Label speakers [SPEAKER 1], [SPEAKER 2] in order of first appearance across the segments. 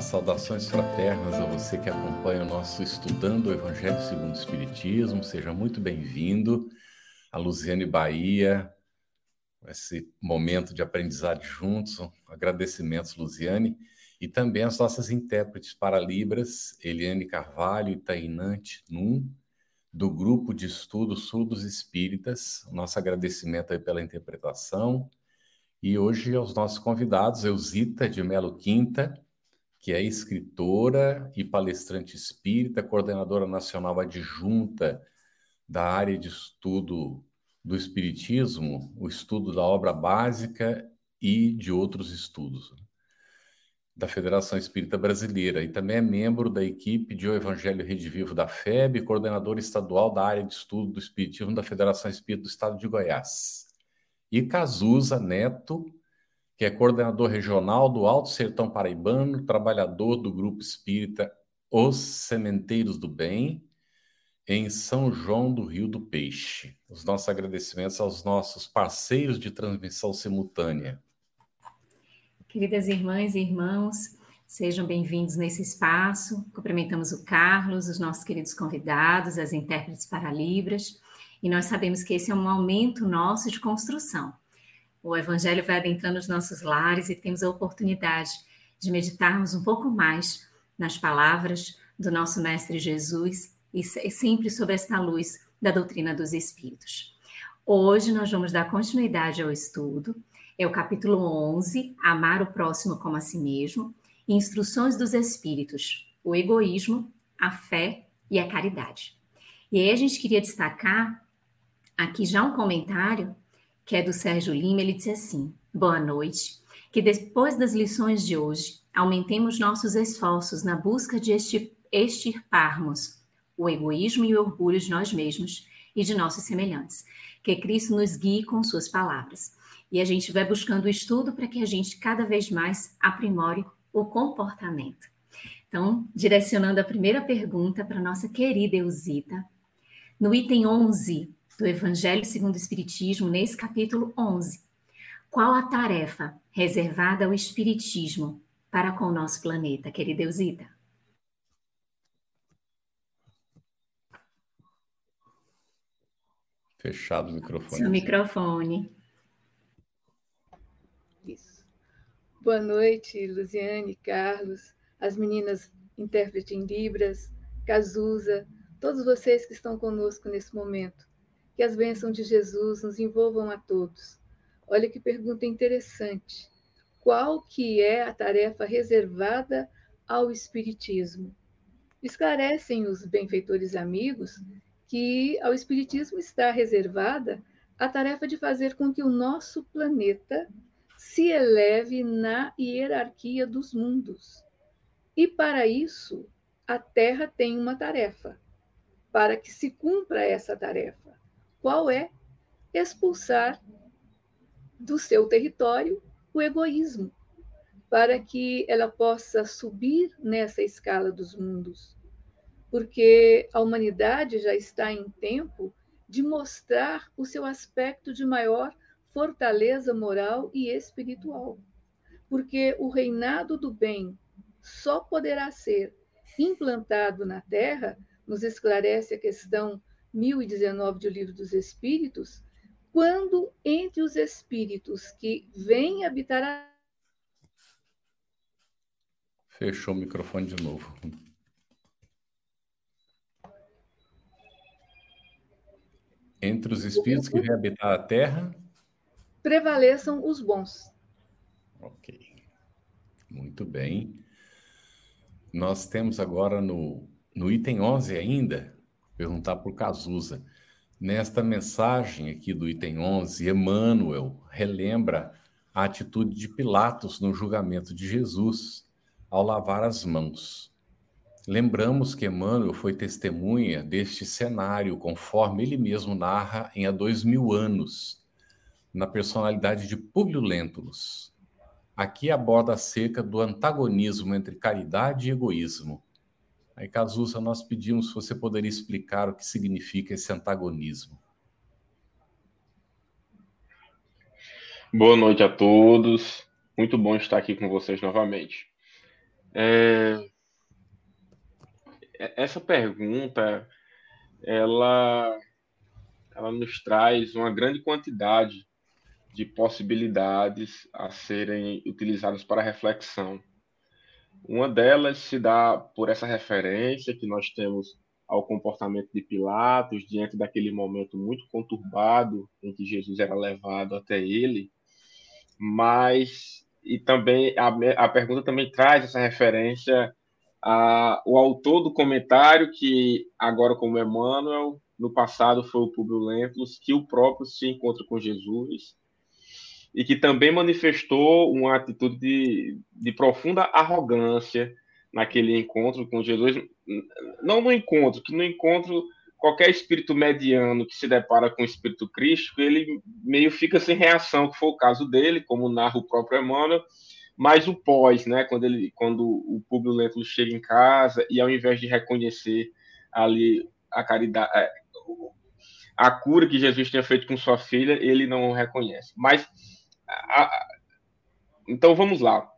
[SPEAKER 1] Saudações fraternas a você que acompanha o nosso Estudando o Evangelho segundo o Espiritismo. Seja muito bem-vindo. A Luziane Bahia, esse momento de aprendizado juntos. Agradecimentos, Luziane. E também as nossas intérpretes para Libras, Eliane Carvalho e Tainante Num, do Grupo de Estudos Surdos Espíritas. Nosso agradecimento aí pela interpretação. E hoje aos nossos convidados, Eusita de Melo Quinta, que é escritora e palestrante espírita, coordenadora nacional adjunta da área de estudo do Espiritismo, o estudo da obra básica e de outros estudos da Federação Espírita Brasileira e também é membro da equipe de O Evangelho Rede Vivo da FEB, coordenador estadual da área de estudo do Espiritismo da Federação Espírita do Estado de Goiás. E Cazuza Neto, que é coordenador regional do Alto Sertão Paraibano, trabalhador do Grupo Espírita Os Sementeiros do Bem, em São João do Rio do Peixe. Os nossos agradecimentos aos nossos parceiros de transmissão simultânea.
[SPEAKER 2] Queridas irmãs e irmãos, sejam bem-vindos nesse espaço. Cumprimentamos o Carlos, os nossos queridos convidados, as intérpretes para Libras, e nós sabemos que esse é um momento nosso de construção o Evangelho vai adentrando os nossos lares e temos a oportunidade de meditarmos um pouco mais nas palavras do nosso Mestre Jesus e sempre sob esta luz da doutrina dos Espíritos. Hoje nós vamos dar continuidade ao estudo. É o capítulo 11, Amar o próximo como a si mesmo, Instruções dos Espíritos, o egoísmo, a fé e a caridade. E aí a gente queria destacar aqui já um comentário que é do Sérgio Lima, ele disse assim: Boa noite. Que depois das lições de hoje, aumentemos nossos esforços na busca de extirparmos o egoísmo e o orgulho de nós mesmos e de nossos semelhantes. Que Cristo nos guie com suas palavras. E a gente vai buscando o estudo para que a gente cada vez mais aprimore o comportamento. Então, direcionando a primeira pergunta para nossa querida Eusita, no item 11 do Evangelho segundo o Espiritismo, nesse capítulo 11. Qual a tarefa reservada ao Espiritismo para com o nosso planeta, querida Eusita?
[SPEAKER 1] Fechado o microfone.
[SPEAKER 2] Seu microfone.
[SPEAKER 3] Isso. Boa noite, Luziane, Carlos, as meninas intérprete em Libras, Cazuza, todos vocês que estão conosco nesse momento. Que as bênçãos de Jesus nos envolvam a todos. Olha que pergunta interessante. Qual que é a tarefa reservada ao espiritismo? Esclarecem os benfeitores amigos que ao espiritismo está reservada a tarefa de fazer com que o nosso planeta se eleve na hierarquia dos mundos. E para isso, a Terra tem uma tarefa, para que se cumpra essa tarefa qual é expulsar do seu território o egoísmo, para que ela possa subir nessa escala dos mundos. Porque a humanidade já está em tempo de mostrar o seu aspecto de maior fortaleza moral e espiritual. Porque o reinado do bem só poderá ser implantado na Terra, nos esclarece a questão 1019 do Livro dos Espíritos, quando entre os espíritos que vêm habitar a.
[SPEAKER 1] Fechou o microfone de novo. Entre os espíritos que vêm habitar a Terra.
[SPEAKER 3] Prevaleçam os bons.
[SPEAKER 1] Ok. Muito bem. Nós temos agora no, no item 11 ainda perguntar por Cazuza. Nesta mensagem aqui do item 11, Emmanuel relembra a atitude de Pilatos no julgamento de Jesus ao lavar as mãos. Lembramos que Emmanuel foi testemunha deste cenário, conforme ele mesmo narra em Há Dois Mil Anos, na personalidade de Públio Lentulus. Aqui aborda acerca do antagonismo entre caridade e egoísmo. Aí, Cazuza, nós pedimos se você poderia explicar o que significa esse antagonismo.
[SPEAKER 4] Boa noite a todos. Muito bom estar aqui com vocês novamente. É... Essa pergunta, ela, ela nos traz uma grande quantidade de possibilidades a serem utilizadas para reflexão. Uma delas se dá por essa referência que nós temos ao comportamento de Pilatos diante daquele momento muito conturbado em que Jesus era levado até ele mas e também a, a pergunta também traz essa referência ao autor do comentário que agora como Emmanuel no passado foi o Públio Lentulus que o próprio se encontra com Jesus e que também manifestou uma atitude de, de profunda arrogância naquele encontro com Jesus não no encontro que no encontro qualquer espírito mediano que se depara com o espírito crístico, ele meio fica sem reação, que foi o caso dele, como narra o próprio Emmanuel, mas o pós, né, quando, ele, quando o Públio Lentulus chega em casa e ao invés de reconhecer ali a caridade, é, a cura que Jesus tinha feito com sua filha, ele não reconhece. Mas, a, a, então vamos lá.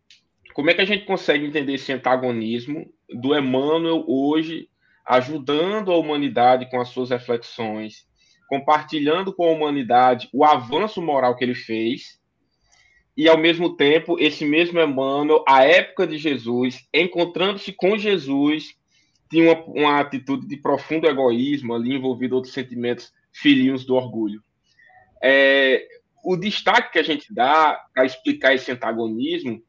[SPEAKER 4] Como é que a gente consegue entender esse antagonismo do Emmanuel hoje ajudando a humanidade com as suas reflexões, compartilhando com a humanidade o avanço moral que ele fez, e ao mesmo tempo, esse mesmo Emmanuel, à época de Jesus, encontrando-se com Jesus, tinha uma, uma, atitude de profundo egoísmo, ali envolvido outros sentimentos filhinhos do orgulho. É, o destaque que a gente dá para explicar esse antagonismo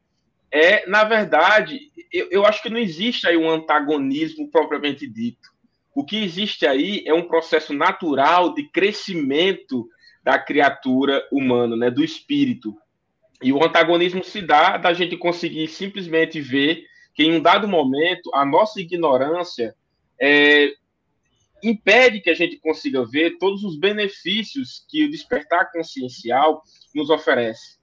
[SPEAKER 4] é, na verdade, eu, eu acho que não existe aí um antagonismo propriamente dito. O que existe aí é um processo natural de crescimento da criatura humana, né, do espírito. E o antagonismo se dá da gente conseguir simplesmente ver que em um dado momento a nossa ignorância é, impede que a gente consiga ver todos os benefícios que o despertar consciencial nos oferece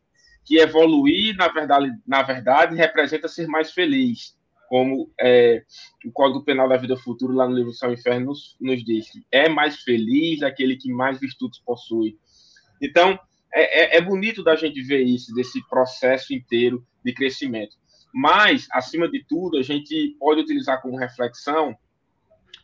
[SPEAKER 4] que evoluir, na verdade, na verdade, representa ser mais feliz, como é, o Código Penal da Vida Futura, lá no livro e Inferno, nos, nos diz que é mais feliz aquele que mais virtudes possui. Então, é, é, é bonito da gente ver isso, desse processo inteiro de crescimento. Mas, acima de tudo, a gente pode utilizar como reflexão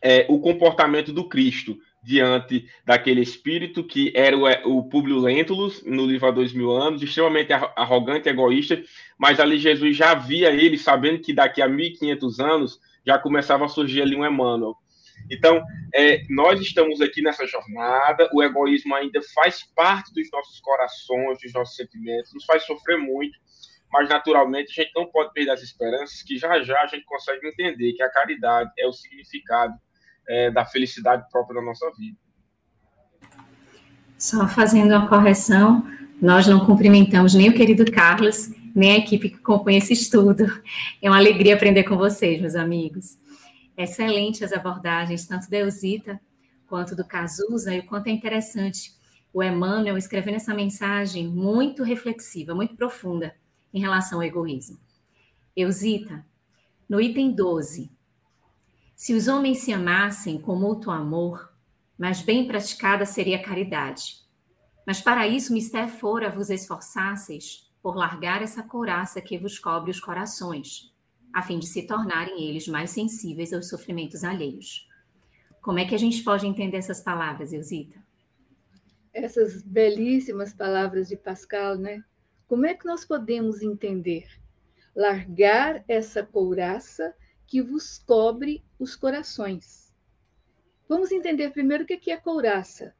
[SPEAKER 4] é, o comportamento do Cristo, diante daquele espírito que era o, o Publio Lentulus, no livro há dois mil anos, extremamente arrogante, egoísta, mas ali Jesus já via ele, sabendo que daqui a 1500 anos já começava a surgir ali um Emmanuel. Então, é, nós estamos aqui nessa jornada, o egoísmo ainda faz parte dos nossos corações, dos nossos sentimentos, nos faz sofrer muito, mas naturalmente a gente não pode perder as esperanças que já já a gente consegue entender que a caridade é o significado é, da felicidade própria da nossa vida.
[SPEAKER 2] Só fazendo uma correção, nós não cumprimentamos nem o querido Carlos, nem a equipe que compõe esse estudo. É uma alegria aprender com vocês, meus amigos. Excelente as abordagens, tanto da Eusita quanto do Cazuza, e o quanto é interessante o Emmanuel escrevendo essa mensagem muito reflexiva, muito profunda em relação ao egoísmo. Eusita, no item 12, se os homens se amassem com mútuo amor, mais bem praticada seria a caridade. Mas para isso mister fora vos esforçasseis por largar essa couraça que vos cobre os corações, a fim de se tornarem eles mais sensíveis aos sofrimentos alheios. Como é que a gente pode entender essas palavras, Eusita?
[SPEAKER 3] Essas belíssimas palavras de Pascal, né? Como é que nós podemos entender? Largar essa couraça que vos cobre os corações. Vamos entender primeiro o que é couraça.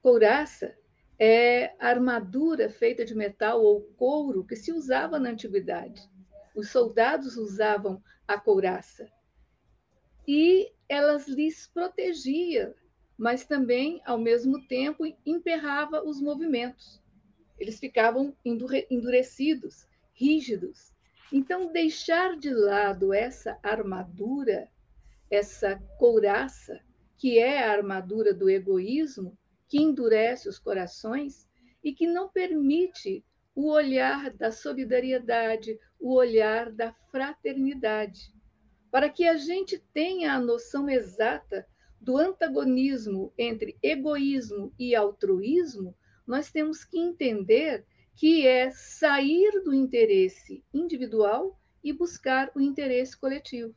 [SPEAKER 3] Couraça é a armadura feita de metal ou couro que se usava na antiguidade. Os soldados usavam a couraça. E elas lhes protegia, mas também, ao mesmo tempo, emperrava os movimentos. Eles ficavam endurecidos, rígidos. Então, deixar de lado essa armadura, essa couraça, que é a armadura do egoísmo, que endurece os corações e que não permite o olhar da solidariedade, o olhar da fraternidade, para que a gente tenha a noção exata do antagonismo entre egoísmo e altruísmo, nós temos que entender que é sair do interesse individual e buscar o interesse coletivo.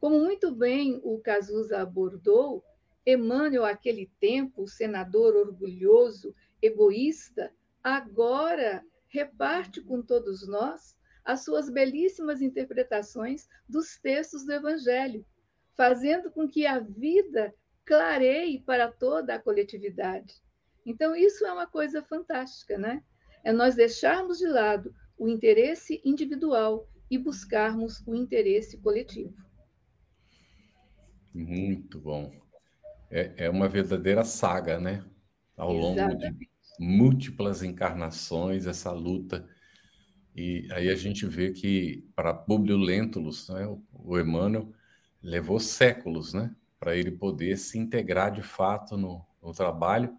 [SPEAKER 3] Como muito bem o Cazuza abordou, Emmanuel, aquele tempo, o senador orgulhoso, egoísta, agora reparte com todos nós as suas belíssimas interpretações dos textos do Evangelho, fazendo com que a vida clareie para toda a coletividade. Então, isso é uma coisa fantástica, né? É nós deixarmos de lado o interesse individual e buscarmos o interesse coletivo.
[SPEAKER 1] Muito bom. É, é uma verdadeira saga, né? Ao longo de múltiplas encarnações, essa luta. E aí a gente vê que para Publio Lentulus, né, o Emmanuel, levou séculos, né? Para ele poder se integrar de fato no, no trabalho.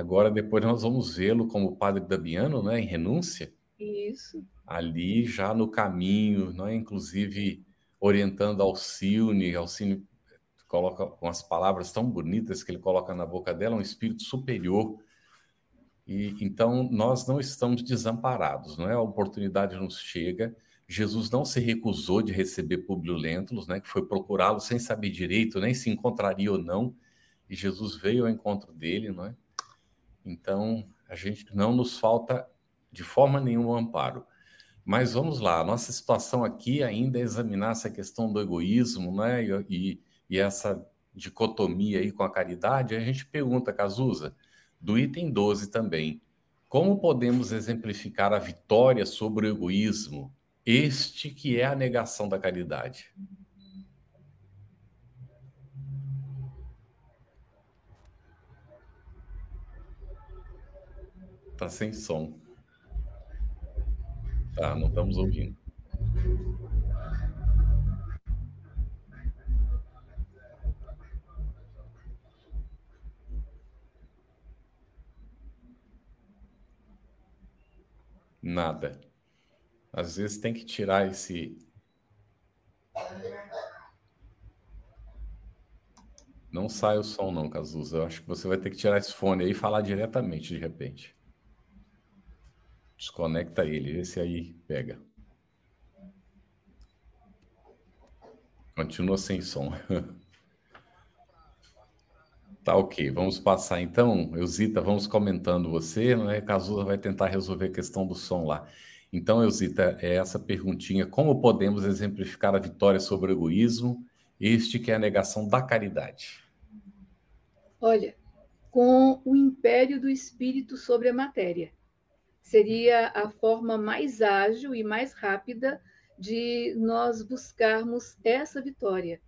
[SPEAKER 1] Agora, depois nós vamos vê-lo como padre Damiano, né? Em renúncia.
[SPEAKER 3] Isso.
[SPEAKER 1] Ali já no caminho, não é? Inclusive orientando Alcione, Alcione coloca com as palavras tão bonitas que ele coloca na boca dela, um espírito superior. E então nós não estamos desamparados, não é? A oportunidade nos chega. Jesus não se recusou de receber Publio Lentulus, né, que foi procurá-lo sem saber direito nem se encontraria ou não, e Jesus veio ao encontro dele, não é? Então, a gente não nos falta de forma nenhuma amparo. Mas vamos lá, a nossa situação aqui ainda é examinar essa questão do egoísmo, né? E, e essa dicotomia aí com a caridade, a gente pergunta, Cazuza, do item 12 também, como podemos exemplificar a vitória sobre o egoísmo, este que é a negação da caridade? Tá sem som. Tá, não estamos ouvindo. Nada. Às vezes tem que tirar esse. Não sai o som, não, Cazuza. Eu acho que você vai ter que tirar esse fone aí e falar diretamente, de repente. Desconecta ele, esse aí pega. Continua sem som. Tá ok, vamos passar então. Eusita, vamos comentando você, né? Cazuza vai tentar resolver a questão do som lá. Então, Eusita, é essa perguntinha: como podemos exemplificar a vitória sobre o egoísmo, este que é a negação da caridade?
[SPEAKER 3] Olha, com o império do espírito sobre a matéria. Seria a forma mais ágil e mais rápida de nós buscarmos essa vitória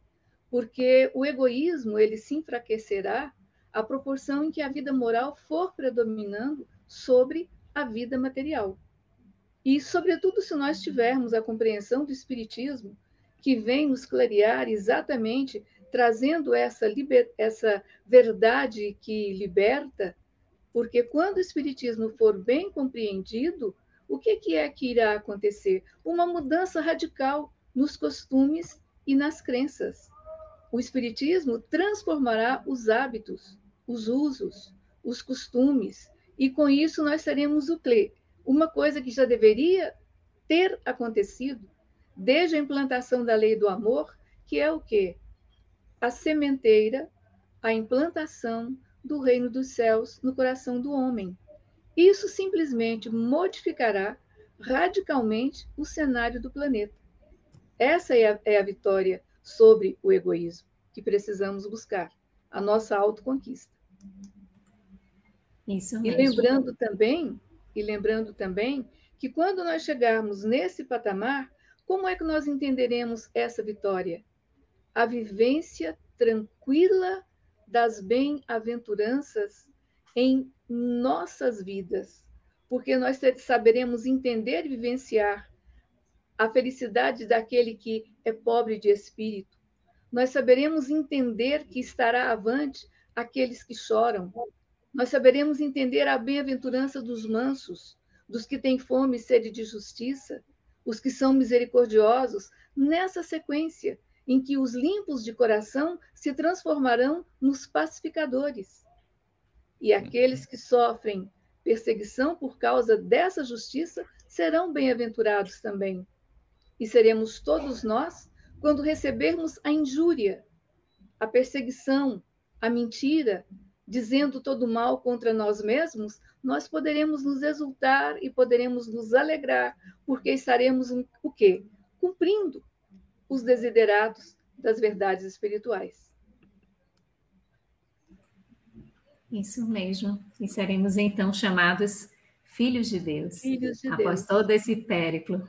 [SPEAKER 3] porque o egoísmo ele se enfraquecerá à proporção em que a vida moral for predominando sobre a vida material. E, sobretudo, se nós tivermos a compreensão do Espiritismo, que vem nos clarear exatamente trazendo essa, liber... essa verdade que liberta, porque quando o Espiritismo for bem compreendido, o que, que é que irá acontecer? Uma mudança radical nos costumes e nas crenças o Espiritismo transformará os hábitos, os usos, os costumes, e com isso nós teremos o quê? Uma coisa que já deveria ter acontecido desde a implantação da lei do amor, que é o quê? A sementeira, a implantação do reino dos céus no coração do homem. Isso simplesmente modificará radicalmente o cenário do planeta. Essa é a, é a vitória sobre o egoísmo que precisamos buscar, a nossa autoconquista.
[SPEAKER 2] Isso
[SPEAKER 3] mesmo. E lembrando também, e lembrando também que quando nós chegarmos nesse patamar, como é que nós entenderemos essa vitória? A vivência tranquila das bem-aventuranças em nossas vidas, porque nós saberemos entender e vivenciar a felicidade daquele que é pobre de espírito. Nós saberemos entender que estará avante aqueles que choram. Nós saberemos entender a bem-aventurança dos mansos, dos que têm fome e sede de justiça, os que são misericordiosos, nessa sequência em que os limpos de coração se transformarão nos pacificadores. E aqueles que sofrem perseguição por causa dessa justiça serão bem-aventurados também. E seremos todos nós quando recebermos a injúria, a perseguição, a mentira, dizendo todo mal contra nós mesmos, nós poderemos nos exultar e poderemos nos alegrar, porque estaremos o quê? Cumprindo os desiderados das verdades espirituais.
[SPEAKER 2] Isso mesmo. E seremos então chamados filhos de Deus.
[SPEAKER 3] Filhos de
[SPEAKER 2] após
[SPEAKER 3] Deus.
[SPEAKER 2] todo esse périplo.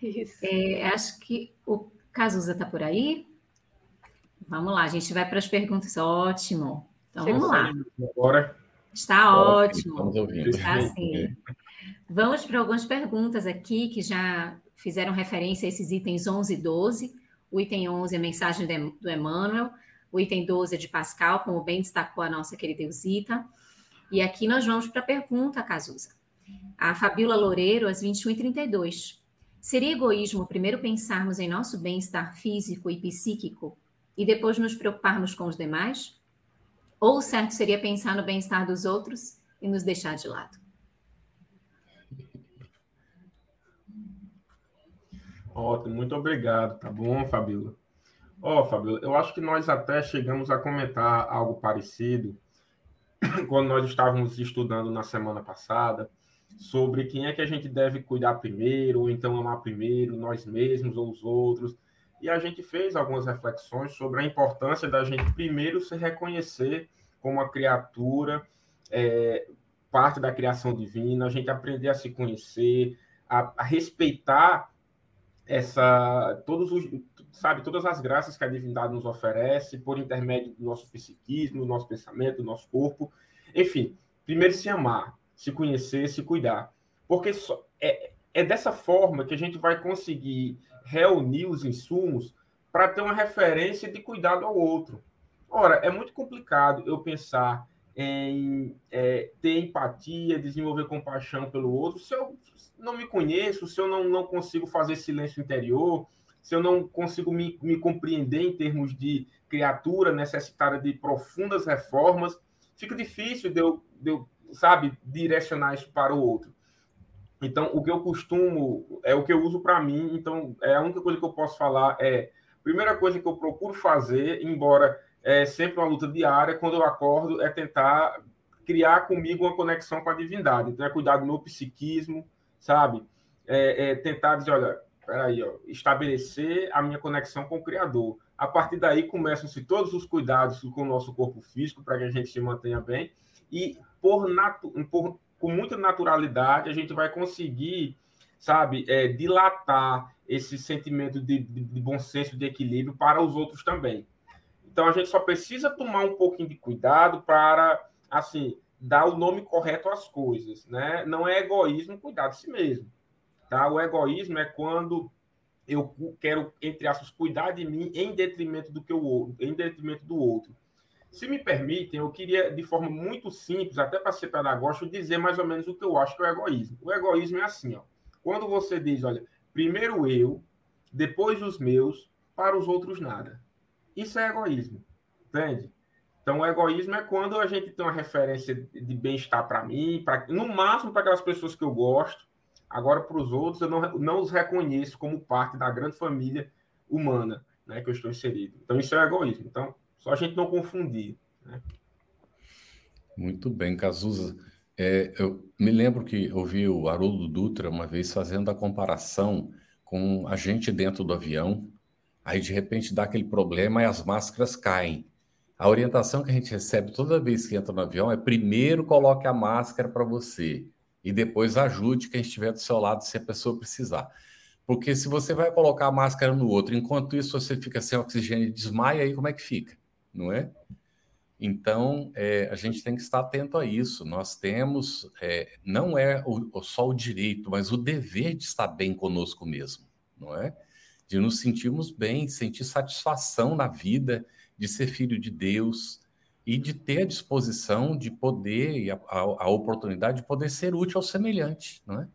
[SPEAKER 3] Isso.
[SPEAKER 2] É, acho que o Cazuza está por aí. Vamos lá, a gente vai para as perguntas. Ótimo. Então
[SPEAKER 3] Chegou
[SPEAKER 2] vamos lá.
[SPEAKER 4] Agora,
[SPEAKER 2] Está ótimo.
[SPEAKER 1] Estamos ouvindo.
[SPEAKER 2] Está sim. Vamos para algumas perguntas aqui que já fizeram referência a esses itens 11 e 12. O item 11 é a mensagem do Emmanuel. O item 12 é de Pascal, como bem destacou a nossa querida Eusita. E aqui nós vamos para a pergunta, Cazuza. A Fabíola Loureiro, às 21h32. Seria egoísmo primeiro pensarmos em nosso bem-estar físico e psíquico e depois nos preocuparmos com os demais? Ou o certo seria pensar no bem-estar dos outros e nos deixar de lado?
[SPEAKER 4] Ótimo, muito obrigado, tá bom, Fabíola? Ó, Fabíola, eu acho que nós até chegamos a comentar algo parecido quando nós estávamos estudando na semana passada sobre quem é que a gente deve cuidar primeiro, ou então amar primeiro, nós mesmos ou os outros. E a gente fez algumas reflexões sobre a importância da gente primeiro se reconhecer como uma criatura, é, parte da criação divina, a gente aprender a se conhecer, a, a respeitar essa todos os sabe todas as graças que a divindade nos oferece por intermédio do nosso psiquismo, do nosso pensamento, do nosso corpo, enfim, primeiro se amar, se conhecer, se cuidar, porque só, é, é dessa forma que a gente vai conseguir reunir os insumos para ter uma referência de cuidado ao outro. Ora, é muito complicado eu pensar em é, ter empatia, desenvolver compaixão pelo outro, se eu não me conheço, se eu não, não consigo fazer silêncio interior, se eu não consigo me, me compreender em termos de criatura necessitada de profundas reformas, fica difícil de eu, de eu, sabe, direcionar isso para o outro. Então, o que eu costumo, é o que eu uso para mim, então, é a única coisa que eu posso falar é, primeira coisa que eu procuro fazer, embora é sempre uma luta diária, quando eu acordo, é tentar criar comigo uma conexão com a divindade. Então, é cuidar do meu psiquismo, sabe? É, é tentar dizer, olha, peraí, ó, estabelecer a minha conexão com o Criador. A partir daí começam-se todos os cuidados com o nosso corpo físico para que a gente se mantenha bem e por, natu por com muita naturalidade a gente vai conseguir, sabe, é, dilatar esse sentimento de, de, de bom senso, de equilíbrio para os outros também. Então a gente só precisa tomar um pouquinho de cuidado para, assim, dar o nome correto às coisas, né? Não é egoísmo cuidar de si mesmo, tá? O egoísmo é quando eu quero, entre aspas, cuidar de mim em detrimento do que o em detrimento do outro. Se me permitem, eu queria, de forma muito simples, até para ser pedagógico, dizer mais ou menos o que eu acho que é o egoísmo. O egoísmo é assim, ó. Quando você diz, olha, primeiro eu, depois os meus, para os outros nada. Isso é egoísmo, entende? Então, o egoísmo é quando a gente tem uma referência de bem-estar para mim, pra, no máximo para aquelas pessoas que eu gosto. Agora, para os outros, eu não, não os reconheço como parte da grande família humana né, que eu estou inserido. Então, isso é egoísmo. Então, só a gente não confundir. Né?
[SPEAKER 1] Muito bem, Cazuza. É, eu me lembro que ouvi o Haroldo Dutra uma vez fazendo a comparação com a gente dentro do avião, aí de repente dá aquele problema e as máscaras caem. A orientação que a gente recebe toda vez que entra no avião é primeiro coloque a máscara para você e depois ajude quem estiver do seu lado se a pessoa precisar. Porque se você vai colocar a máscara no outro, enquanto isso você fica sem oxigênio e desmaia, aí como é que fica? Não é? Então, é, a gente tem que estar atento a isso. Nós temos, é, não é o, só o direito, mas o dever de estar bem conosco mesmo. não é? De nos sentirmos bem, sentir satisfação na vida, de ser filho de Deus e de ter a disposição de poder e a, a, a oportunidade de poder ser útil ao semelhante, não é?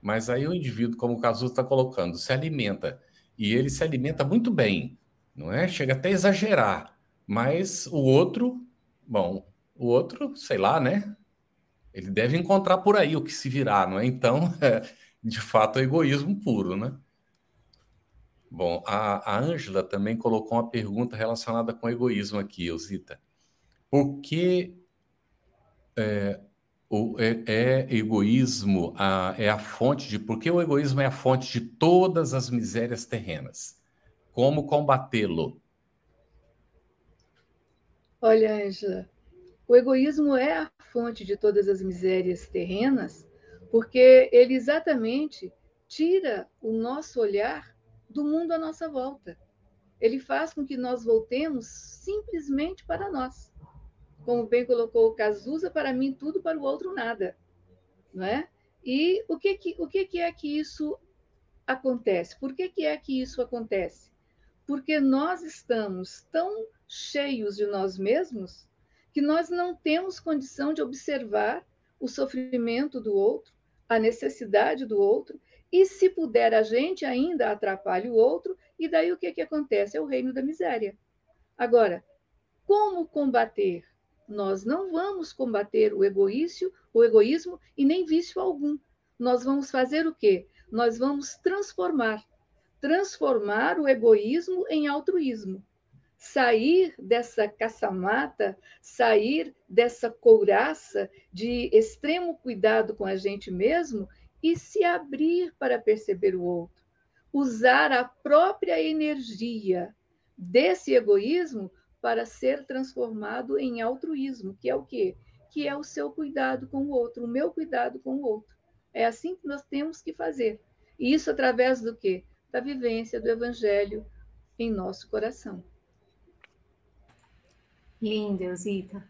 [SPEAKER 1] Mas aí o indivíduo, como o Casu está colocando, se alimenta e ele se alimenta muito bem, não é? Chega até a exagerar, mas o outro, bom, o outro, sei lá, né? Ele deve encontrar por aí o que se virar, não é? Então, é, de fato, é egoísmo puro, né? Bom, a Ângela também colocou uma pergunta relacionada com egoísmo aqui, Osita. Por que é, o, é, é, egoísmo a, é a fonte de. Por que o egoísmo é a fonte de todas as misérias terrenas? Como combatê-lo?
[SPEAKER 3] Olha, Ângela, o egoísmo é a fonte de todas as misérias terrenas, porque ele exatamente tira o nosso olhar do mundo à nossa volta. Ele faz com que nós voltemos simplesmente para nós. Como bem colocou Cazuza, para mim tudo, para o outro nada. Não é? E o que, que, o que, que é que isso acontece? Por que, que é que isso acontece? Porque nós estamos tão cheios de nós mesmos que nós não temos condição de observar o sofrimento do outro, a necessidade do outro, e se puder a gente ainda atrapalha o outro, e daí o que, que acontece? É o reino da miséria. Agora, como combater? Nós não vamos combater o egoísmo, o egoísmo e nem vício algum. Nós vamos fazer o quê? Nós vamos transformar, transformar o egoísmo em altruísmo sair dessa caça-mata, sair dessa couraça de extremo cuidado com a gente mesmo e se abrir para perceber o outro. Usar a própria energia desse egoísmo para ser transformado em altruísmo, que é o quê? Que é o seu cuidado com o outro, o meu cuidado com o outro. É assim que nós temos que fazer. E isso através do quê? Da vivência do evangelho em nosso coração.
[SPEAKER 2] Linda, Eusita.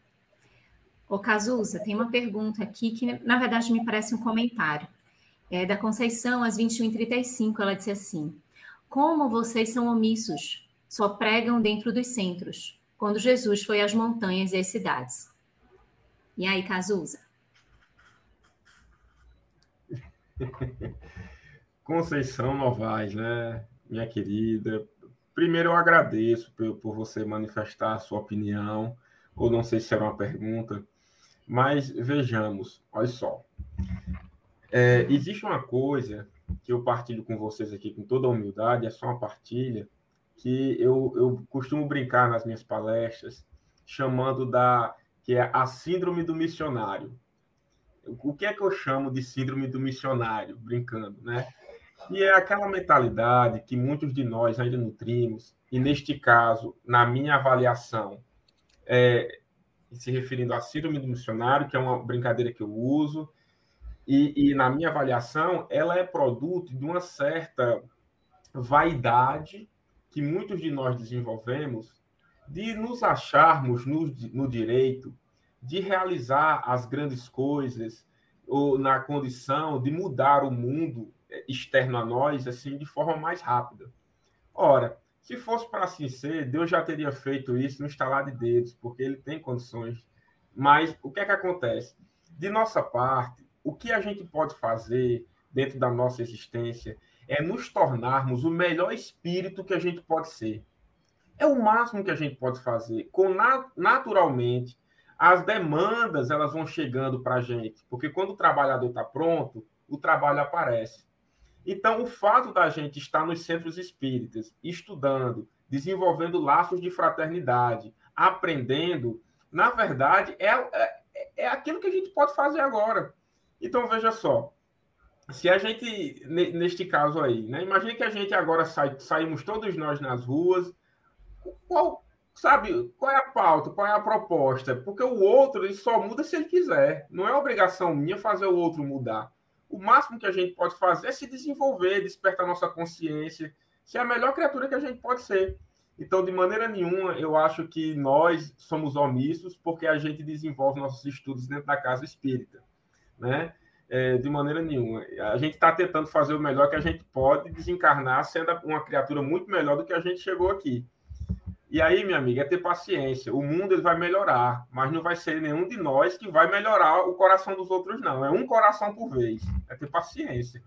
[SPEAKER 2] Ô, Cazuza, tem uma pergunta aqui que, na verdade, me parece um comentário. É da Conceição, às 21h35, ela disse assim: Como vocês são omissos, só pregam dentro dos centros, quando Jesus foi às montanhas e às cidades. E aí, Cazuza?
[SPEAKER 4] Conceição Novaes, né? Minha querida, primeiro eu agradeço por, por, você manifestar a sua opinião, ou não sei se era uma pergunta, mas vejamos, olha só. É, existe uma coisa que eu partilho com vocês aqui com toda a humildade, é só uma partilha, que eu, eu costumo brincar nas minhas palestras, chamando da que é a síndrome do missionário. O que é que eu chamo de síndrome do missionário? Brincando, né? E é aquela mentalidade que muitos de nós ainda nutrimos, e neste caso, na minha avaliação, é, se referindo à síndrome do missionário, que é uma brincadeira que eu uso, e, e na minha avaliação, ela é produto de uma certa vaidade que muitos de nós desenvolvemos de nos acharmos no, no direito de realizar as grandes coisas ou na condição de mudar o mundo externo a nós assim de forma mais rápida. Ora, se fosse para assim ser, Deus já teria feito isso no estalar de dedos, porque ele tem condições. Mas o que é que acontece? De nossa parte, o que a gente pode fazer dentro da nossa existência é nos tornarmos o melhor espírito que a gente pode ser. É o máximo que a gente pode fazer. Com naturalmente, as demandas elas vão chegando para a gente, porque quando o trabalhador está pronto, o trabalho aparece. Então, o fato da gente estar nos centros espíritas, estudando, desenvolvendo laços de fraternidade, aprendendo, na verdade, é, é, é aquilo que a gente pode fazer agora. Então, veja só. Se a gente, neste caso aí, né? Imagine que a gente agora sai, saímos todos nós nas ruas. Qual, sabe, qual é a pauta, qual é a proposta? Porque o outro ele só muda se ele quiser. Não é obrigação minha fazer o outro mudar o máximo que a gente pode fazer é se desenvolver, despertar nossa consciência, ser a melhor criatura que a gente pode ser. Então, de maneira nenhuma, eu acho que nós somos omissos porque a gente desenvolve nossos estudos dentro da casa espírita, né? é, de maneira nenhuma. A gente está tentando fazer o melhor que a gente pode, desencarnar sendo uma criatura muito melhor do que a gente chegou aqui. E aí, minha amiga, é ter paciência. O mundo ele vai melhorar, mas não vai ser nenhum de nós que vai melhorar o coração dos outros, não. É um coração por vez. É ter paciência.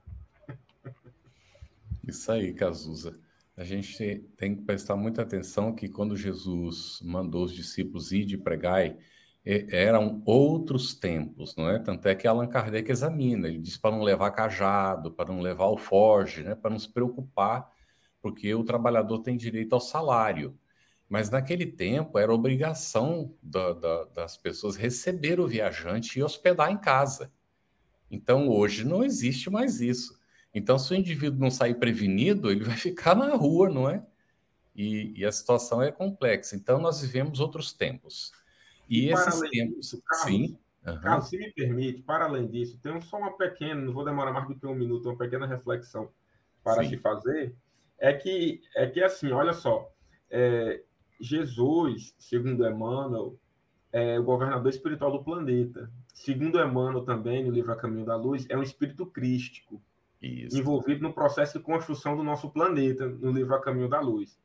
[SPEAKER 1] Isso aí, Cazuza. A gente tem que prestar muita atenção que quando Jesus mandou os discípulos ir de pregai, eram outros tempos, não é? Tanto é que Allan Kardec examina, ele diz para não levar cajado, para não levar o forge, né? para não se preocupar, porque o trabalhador tem direito ao salário. Mas naquele tempo era obrigação da, da, das pessoas receber o viajante e hospedar em casa. Então hoje não existe mais isso. Então, se o indivíduo não sair prevenido, ele vai ficar na rua, não é? E, e a situação é complexa. Então, nós vivemos outros tempos. E, e esses tempos.
[SPEAKER 4] Carlos, sim. Uhum. Carlos, se me permite, para além disso, tem só uma pequena, não vou demorar mais do que um minuto, uma pequena reflexão para sim. se fazer. É que, é que assim, olha só, é, Jesus, segundo Emmanuel, é o governador espiritual do planeta. Segundo Emmanuel também, no livro A Caminho da Luz, é um espírito crístico, Isso. envolvido no processo de construção do nosso planeta, no livro A Caminho da Luz.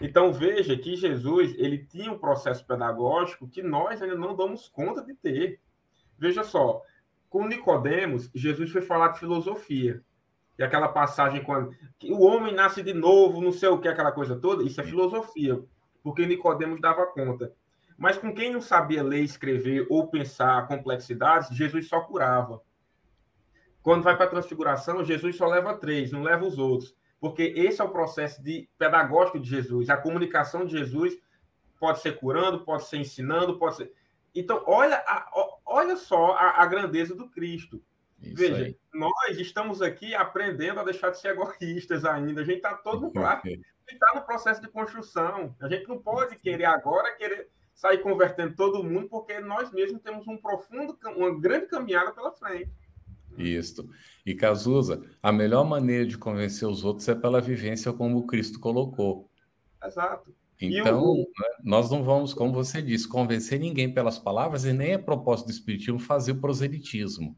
[SPEAKER 4] Então veja que Jesus ele tinha um processo pedagógico que nós ainda não damos conta de ter. Veja só, com Nicodemos, Jesus foi falar de filosofia. E aquela passagem quando o homem nasce de novo, não sei o que, aquela coisa toda, isso é filosofia, porque Nicodemos dava conta. Mas com quem não sabia ler, escrever ou pensar complexidades, Jesus só curava. Quando vai para a transfiguração, Jesus só leva três, não leva os outros porque esse é o processo de pedagógico de Jesus. A comunicação de Jesus pode ser curando, pode ser ensinando, pode ser. Então, olha, a, olha só a, a, grandeza do Cristo. Isso Veja, aí. nós estamos aqui aprendendo a deixar de ser egoístas ainda. A gente está todo lá, está no processo de construção. A gente não pode querer agora querer sair convertendo todo mundo, porque nós mesmos temos um profundo, uma grande caminhada pela frente.
[SPEAKER 1] Isso. E Cazuza, a melhor maneira de convencer os outros é pela vivência como o Cristo colocou.
[SPEAKER 4] Exato.
[SPEAKER 1] Então, né, nós não vamos, como você disse, convencer ninguém pelas palavras e nem é propósito do Espiritismo fazer o proselitismo.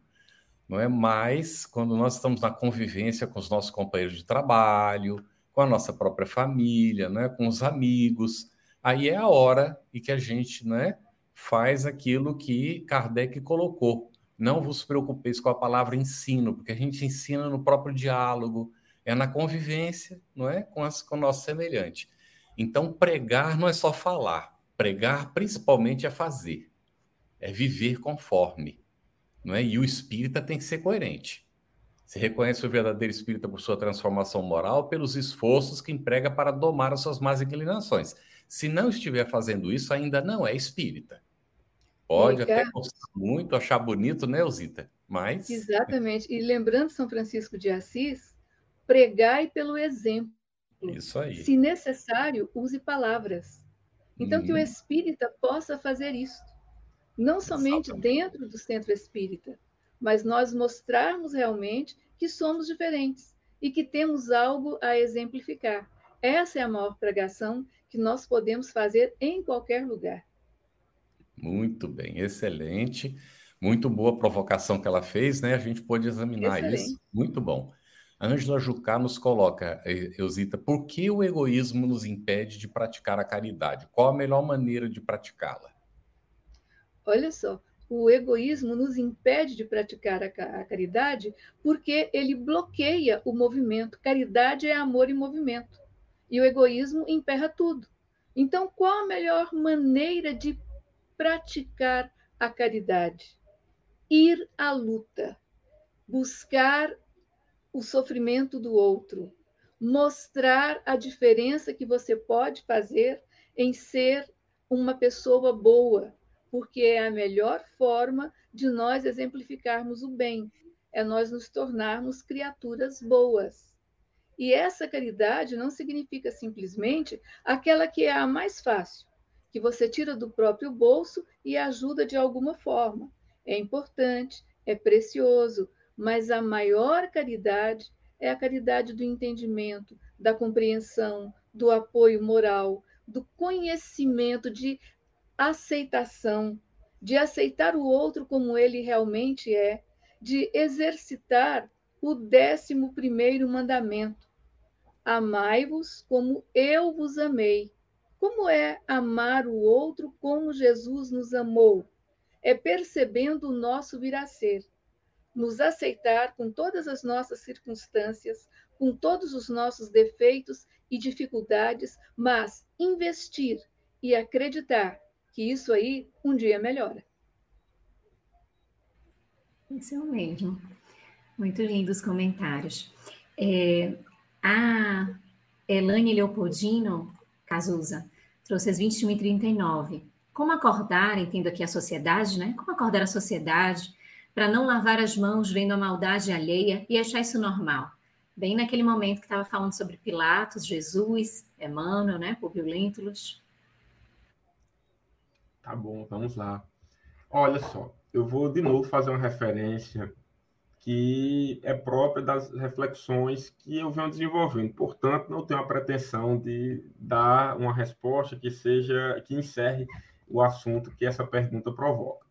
[SPEAKER 1] Não é mais quando nós estamos na convivência com os nossos companheiros de trabalho, com a nossa própria família, né, com os amigos. Aí é a hora em que a gente né, faz aquilo que Kardec colocou não vos preocupeis com a palavra ensino, porque a gente ensina no próprio diálogo, é na convivência, não é? Com, as, com o nosso semelhante. Então, pregar não é só falar, pregar principalmente é fazer, é viver conforme, não é? E o espírita tem que ser coerente. Se reconhece o verdadeiro espírita por sua transformação moral, pelos esforços que emprega para domar as suas más inclinações. Se não estiver fazendo isso, ainda não é espírita. Pode até gostar muito, achar bonito, né, Osita? Mas.
[SPEAKER 3] Exatamente. E lembrando São Francisco de Assis, pregai pelo exemplo.
[SPEAKER 1] Isso aí.
[SPEAKER 3] Se necessário, use palavras. Então, hum. que o uhum. espírita possa fazer isso. Não somente Exatamente. dentro do centro espírita, mas nós mostrarmos realmente que somos diferentes e que temos algo a exemplificar. Essa é a maior pregação que nós podemos fazer em qualquer lugar.
[SPEAKER 1] Muito bem, excelente. Muito boa provocação que ela fez, né? A gente pôde examinar excelente. isso. Muito bom. Ângela Jucá nos coloca, Eusita, por que o egoísmo nos impede de praticar a caridade? Qual a melhor maneira de praticá-la?
[SPEAKER 3] Olha só, o egoísmo nos impede de praticar a, a caridade porque ele bloqueia o movimento. Caridade é amor em movimento. E o egoísmo emperra tudo. Então, qual a melhor maneira de praticar a caridade, ir à luta, buscar o sofrimento do outro, mostrar a diferença que você pode fazer em ser uma pessoa boa, porque é a melhor forma de nós exemplificarmos o bem, é nós nos tornarmos criaturas boas. E essa caridade não significa simplesmente aquela que é a mais fácil, que você tira do próprio bolso e ajuda de alguma forma. É importante, é precioso, mas a maior caridade é a caridade do entendimento, da compreensão, do apoio moral, do conhecimento, de aceitação, de aceitar o outro como ele realmente é. de exercitar o décimo primeiro mandamento: Amai-vos como eu vos amei. Como é amar o outro como Jesus nos amou? É percebendo o nosso vir a ser, nos aceitar com todas as nossas circunstâncias, com todos os nossos defeitos e dificuldades, mas investir e acreditar que isso aí um dia melhora.
[SPEAKER 2] Isso mesmo. Muito lindos comentários. É, a Elane Leopoldino Cazuza as 21 e 39. Como acordar, entendo aqui a sociedade, né? Como acordar a sociedade para não lavar as mãos vendo a maldade alheia e achar isso normal? Bem naquele momento que estava falando sobre Pilatos, Jesus, Emmanuel, né? Publio Lentulus.
[SPEAKER 4] Tá bom, vamos lá. Olha só, eu vou de novo fazer uma referência que é própria das reflexões que eu venho desenvolvendo. Portanto, não tenho a pretensão de dar uma resposta que seja que encerre o assunto que essa pergunta provoca.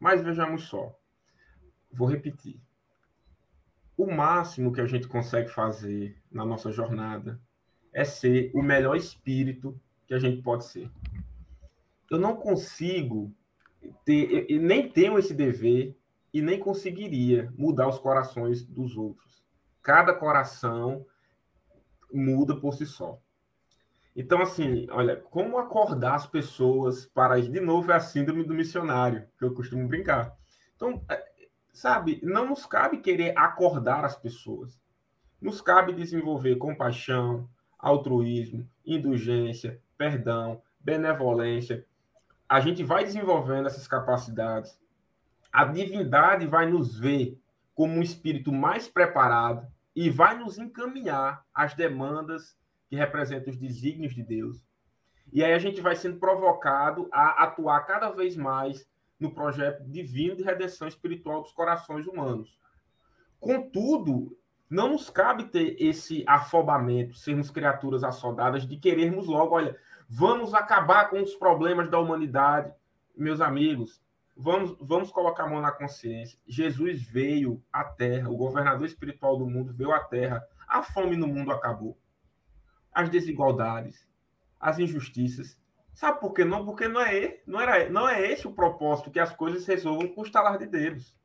[SPEAKER 4] Mas vejamos só. Vou repetir. O máximo que a gente consegue fazer na nossa jornada é ser o melhor espírito que a gente pode ser. Eu não consigo ter, nem tenho esse dever e nem conseguiria mudar os corações dos outros. Cada coração muda por si só. Então, assim, olha, como acordar as pessoas para De novo, é a síndrome do missionário, que eu costumo brincar. Então, é, sabe, não nos cabe querer acordar as pessoas. Nos cabe desenvolver compaixão, altruísmo, indulgência, perdão, benevolência. A gente vai desenvolvendo essas capacidades a divindade vai nos ver como um espírito mais preparado e vai nos encaminhar às demandas que representam os desígnios de Deus. E aí a gente vai sendo provocado a atuar cada vez mais no projeto divino de redenção espiritual dos corações humanos. Contudo, não nos cabe ter esse afobamento, sermos criaturas assodadas, de querermos logo, olha, vamos acabar com os problemas da humanidade. Meus amigos, vamos, vamos colocar a mão na consciência. Jesus veio à Terra, o governador espiritual do mundo veio à Terra. A fome no mundo acabou. As desigualdades, as injustiças. Sabe por que não? Porque não é, não, era, não é esse o propósito que as coisas resolvam com o estalar de dedos.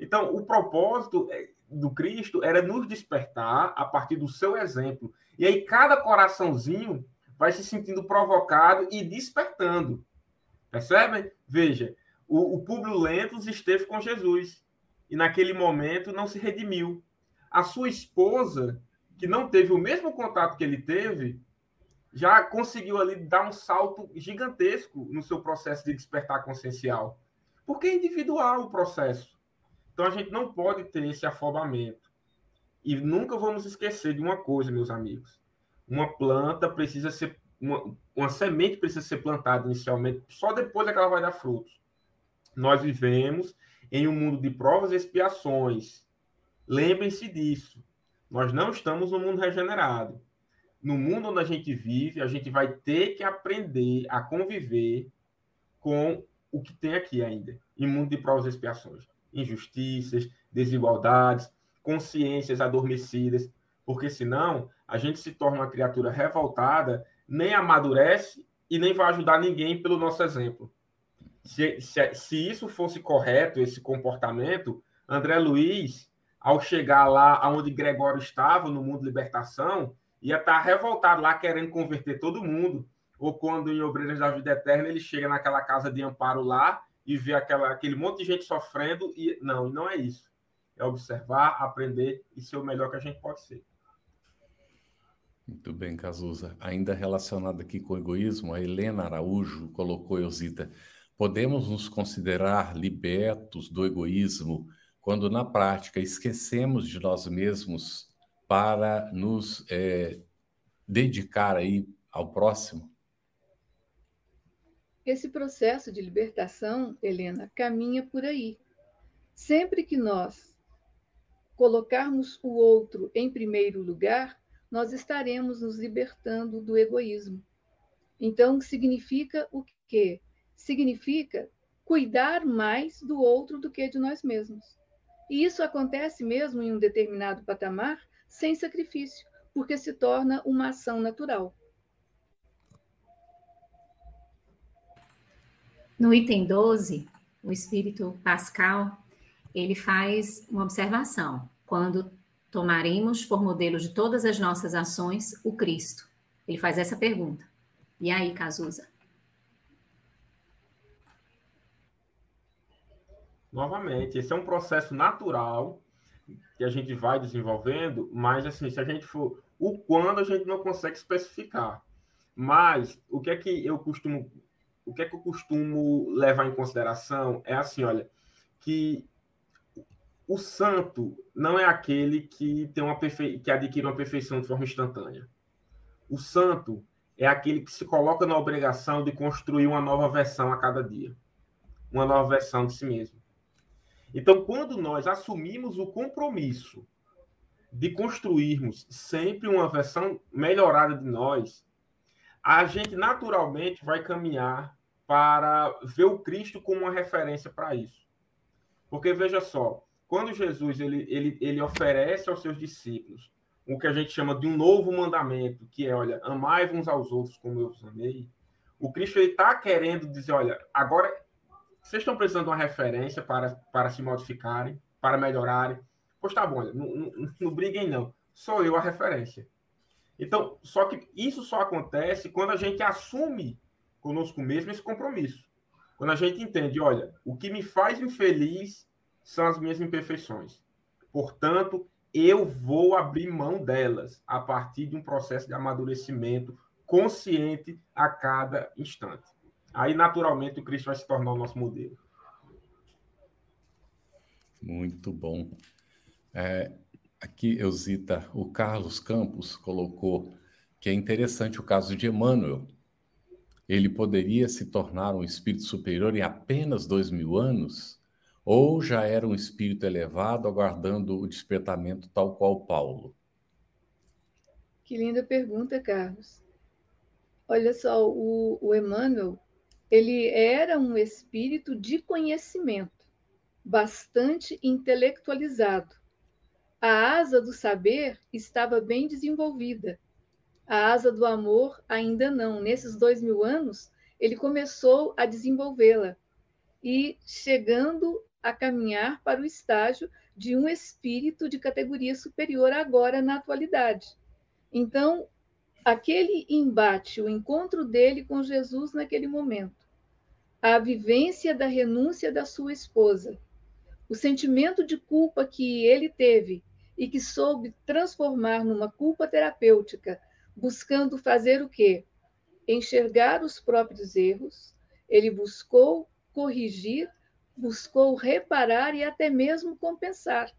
[SPEAKER 4] Então, o propósito é, do Cristo era nos despertar a partir do seu exemplo. E aí, cada coraçãozinho vai se sentindo provocado e despertando. Percebem? Veja, o, o Públio Lentos esteve com Jesus e naquele momento não se redimiu. A sua esposa, que não teve o mesmo contato que ele teve, já conseguiu ali dar um salto gigantesco no seu processo de despertar consciencial. Porque é individual o processo. Então a gente não pode ter esse afobamento. E nunca vamos esquecer de uma coisa, meus amigos. Uma planta precisa ser. Uma, uma semente precisa ser plantada inicialmente, só depois é que ela vai dar frutos. Nós vivemos em um mundo de provas e expiações. Lembrem-se disso. Nós não estamos no mundo regenerado. No mundo onde a gente vive, a gente vai ter que aprender a conviver com o que tem aqui ainda, em mundo de provas e expiações. Injustiças, desigualdades, consciências adormecidas, porque senão a gente se torna uma criatura revoltada, nem amadurece e nem vai ajudar ninguém pelo nosso exemplo se, se, se isso fosse correto, esse comportamento, André Luiz, ao chegar lá onde Gregório estava, no mundo libertação, ia estar revoltado lá, querendo converter todo mundo. Ou quando em Obreiras da Vida Eterna ele chega naquela casa de amparo lá e vê aquela, aquele monte de gente sofrendo. e Não, não é isso. É observar, aprender e ser o melhor que a gente pode ser.
[SPEAKER 1] Muito bem, Cazuza. Ainda relacionado aqui com o egoísmo, a Helena Araújo colocou, Eusita, Podemos nos considerar libertos do egoísmo quando, na prática, esquecemos de nós mesmos para nos é, dedicar aí ao próximo?
[SPEAKER 3] Esse processo de libertação, Helena, caminha por aí. Sempre que nós colocarmos o outro em primeiro lugar, nós estaremos nos libertando do egoísmo. Então, significa o quê? Significa cuidar mais do outro do que de nós mesmos. E isso acontece mesmo em um determinado patamar sem sacrifício, porque se torna uma ação natural.
[SPEAKER 2] No item 12, o espírito Pascal, ele faz uma observação. Quando tomaremos por modelo de todas as nossas ações o Cristo? Ele faz essa pergunta. E aí, Cazuza?
[SPEAKER 4] Novamente, esse é um processo natural que a gente vai desenvolvendo, mas assim, se a gente for o quando a gente não consegue especificar. Mas o que é que eu costumo o que é que eu costumo levar em consideração é assim, olha, que o santo não é aquele que tem uma perfe... que adquire uma perfeição de forma instantânea. O santo é aquele que se coloca na obrigação de construir uma nova versão a cada dia, uma nova versão de si mesmo. Então, quando nós assumimos o compromisso de construirmos sempre uma versão melhorada de nós, a gente naturalmente vai caminhar para ver o Cristo como uma referência para isso. Porque veja só, quando Jesus ele, ele, ele oferece aos seus discípulos o que a gente chama de um novo mandamento, que é, olha, amai uns aos outros como eu os amei, o Cristo está querendo dizer, olha, agora vocês estão precisando de uma referência para, para se modificarem, para melhorarem. Pois tá bom, não, não, não briguem não, sou eu a referência. Então, só que isso só acontece quando a gente assume conosco mesmo esse compromisso. Quando a gente entende, olha, o que me faz infeliz são as minhas imperfeições. Portanto, eu vou abrir mão delas a partir de um processo de amadurecimento consciente a cada instante. Aí, naturalmente, o Cristo vai se tornar o nosso modelo.
[SPEAKER 1] Muito bom. É, aqui, Eusita, o Carlos Campos colocou que é interessante o caso de Emmanuel. Ele poderia se tornar um espírito superior em apenas dois mil anos? Ou já era um espírito elevado aguardando o despertamento tal qual Paulo?
[SPEAKER 3] Que linda pergunta, Carlos. Olha só, o, o Emmanuel, ele era um espírito de conhecimento, bastante intelectualizado. A asa do saber estava bem desenvolvida. A asa do amor ainda não. Nesses dois mil anos, ele começou a desenvolvê-la e chegando a caminhar para o estágio de um espírito de categoria superior agora na atualidade. Então, aquele embate, o encontro dele com Jesus naquele momento, a vivência da renúncia da sua esposa, o sentimento de culpa que ele teve e que soube transformar numa culpa terapêutica, buscando fazer o quê? Enxergar os próprios erros, ele buscou corrigir buscou reparar e até mesmo compensar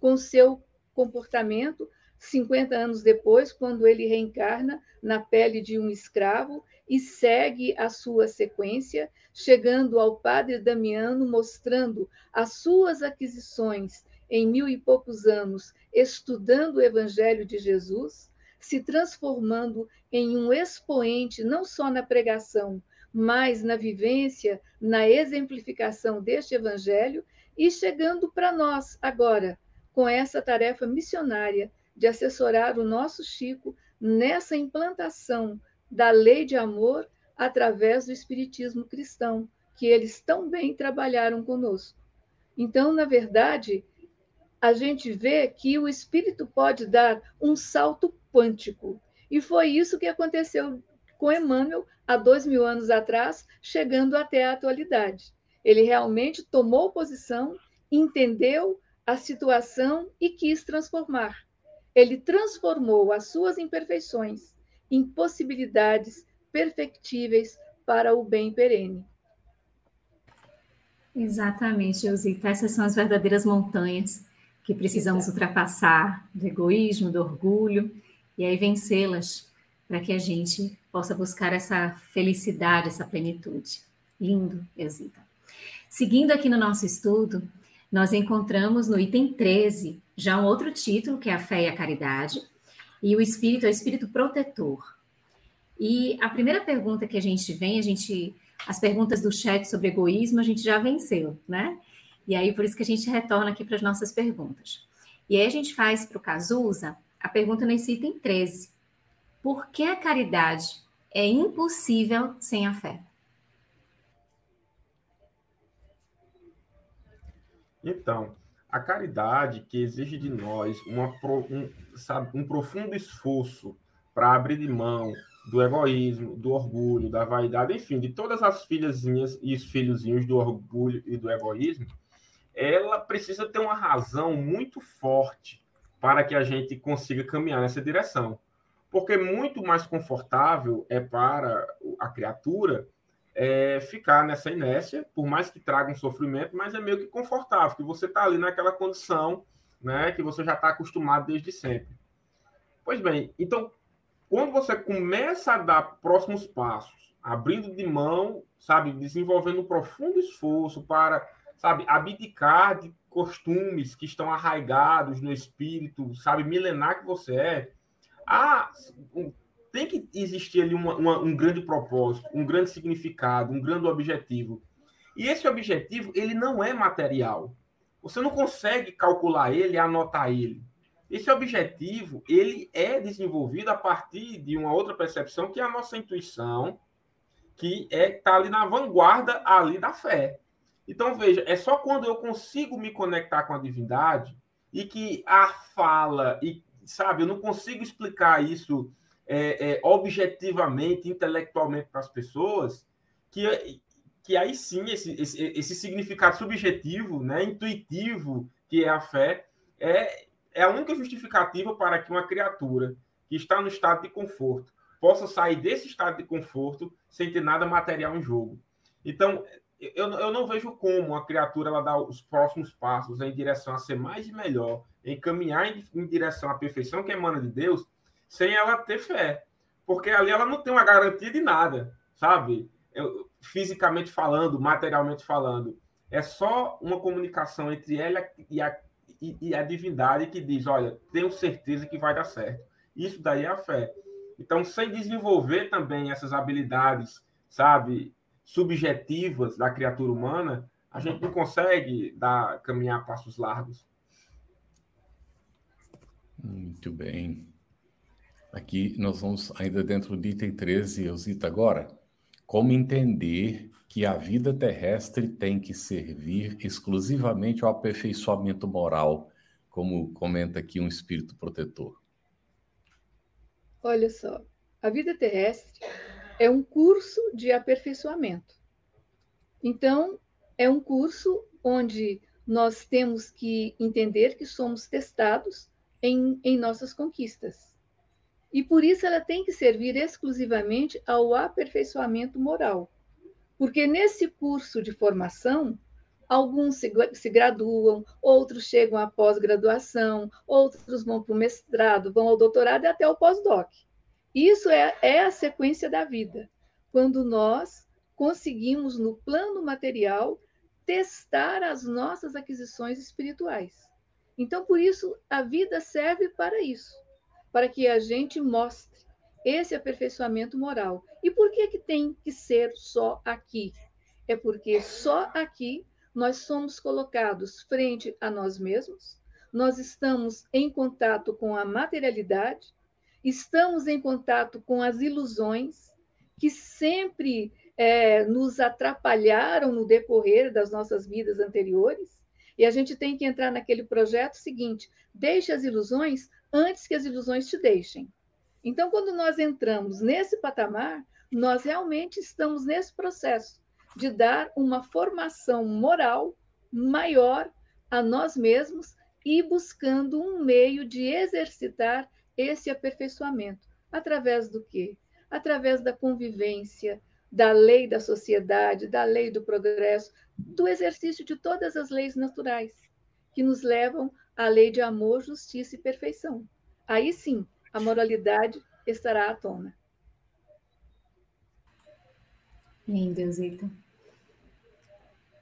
[SPEAKER 3] com seu comportamento 50 anos depois, quando ele reencarna na pele de um escravo e segue a sua sequência, chegando ao padre Damiano, mostrando as suas aquisições em mil e poucos anos, estudando o Evangelho de Jesus, se transformando em um expoente não só na pregação, mais na vivência, na exemplificação deste evangelho e chegando para nós agora com essa tarefa missionária de assessorar o nosso Chico nessa implantação da lei de amor através do espiritismo cristão, que eles tão bem trabalharam conosco. Então, na verdade, a gente vê que o espírito pode dar um salto quântico. E foi isso que aconteceu com Emmanuel há dois mil anos atrás, chegando até a atualidade. Ele realmente tomou posição, entendeu a situação e quis transformar. Ele transformou as suas imperfeições em possibilidades perfectíveis para o bem perene.
[SPEAKER 2] Exatamente, Eusita. Essas são as verdadeiras montanhas que precisamos Exato. ultrapassar do egoísmo, do orgulho, e aí vencê-las para que a gente possa buscar essa felicidade, essa plenitude. Lindo, Exita. Seguindo aqui no nosso estudo, nós encontramos no item 13 já um outro título, que é a fé e a caridade, e o espírito é o espírito protetor. E a primeira pergunta que a gente vem, a gente as perguntas do chat sobre egoísmo, a gente já venceu, né? E aí, por isso que a gente retorna aqui para as nossas perguntas. E aí a gente faz para o Cazuza a pergunta nesse item 13. Por que a caridade é impossível sem a fé?
[SPEAKER 4] Então, a caridade que exige de nós uma, um, sabe, um profundo esforço para abrir de mão do egoísmo, do orgulho, da vaidade, enfim, de todas as filhazinhas e os filhozinhos do orgulho e do egoísmo, ela precisa ter uma razão muito forte para que a gente consiga caminhar nessa direção. Porque muito mais confortável é para a criatura é, ficar nessa inércia, por mais que traga um sofrimento, mas é meio que confortável, que você está ali naquela condição né, que você já está acostumado desde sempre. Pois bem, então, quando você começa a dar próximos passos, abrindo de mão, sabe, desenvolvendo um profundo esforço para, sabe, abdicar de costumes que estão arraigados no espírito, sabe, milenar que você é, há tem que existir ali uma, uma, um grande propósito, um grande significado, um grande objetivo. E esse objetivo, ele não é material. Você não consegue calcular ele anotar ele. Esse objetivo, ele é desenvolvido a partir de uma outra percepção, que é a nossa intuição, que é está ali na vanguarda ali da fé. Então, veja, é só quando eu consigo me conectar com a divindade e que a fala, e sabe, eu não consigo explicar isso é, é, objetivamente, intelectualmente para as pessoas, que, que aí sim esse, esse, esse, significado subjetivo, né, intuitivo, que é a fé, é, é a única justificativa para que uma criatura que está no estado de conforto possa sair desse estado de conforto sem ter nada material em jogo. Então, eu, eu não vejo como a criatura ela dá os próximos passos em direção a ser mais e melhor, em caminhar em, em direção à perfeição que emana de Deus, sem ela ter fé. Porque ali ela não tem uma garantia de nada, sabe? Eu, fisicamente falando, materialmente falando. É só uma comunicação entre ela e a, e, e a divindade que diz: olha, tenho certeza que vai dar certo. Isso daí é a fé. Então, sem desenvolver também essas habilidades, sabe, subjetivas da criatura humana, a gente não consegue dar caminhar passos largos.
[SPEAKER 1] Muito bem. Aqui nós vamos ainda dentro do item 13, Eusita, agora. Como entender que a vida terrestre tem que servir exclusivamente ao aperfeiçoamento moral, como comenta aqui um espírito protetor?
[SPEAKER 3] Olha só, a vida terrestre é um curso de aperfeiçoamento. Então, é um curso onde nós temos que entender que somos testados em, em nossas conquistas. E por isso ela tem que servir exclusivamente ao aperfeiçoamento moral. Porque nesse curso de formação, alguns se, se graduam, outros chegam à pós-graduação, outros vão para o mestrado, vão ao doutorado e até o pós-doc. Isso é, é a sequência da vida. Quando nós conseguimos, no plano material, testar as nossas aquisições espirituais. Então, por isso, a vida serve para isso para que a gente mostre esse aperfeiçoamento moral. E por que, que tem que ser só aqui? É porque só aqui nós somos colocados frente a nós mesmos, nós estamos em contato com a materialidade, estamos em contato com as ilusões que sempre é, nos atrapalharam no decorrer das nossas vidas anteriores. E a gente tem que entrar naquele projeto seguinte: deixe as ilusões antes que as ilusões te deixem. Então, quando nós entramos nesse patamar, nós realmente estamos nesse processo de dar uma formação moral maior a nós mesmos e buscando um meio de exercitar esse aperfeiçoamento. Através do quê? Através da convivência, da lei da sociedade, da lei do progresso, do exercício de todas as leis naturais que nos levam a lei de amor, justiça e perfeição. Aí sim, a moralidade estará à tona.
[SPEAKER 2] Lindo, Zita.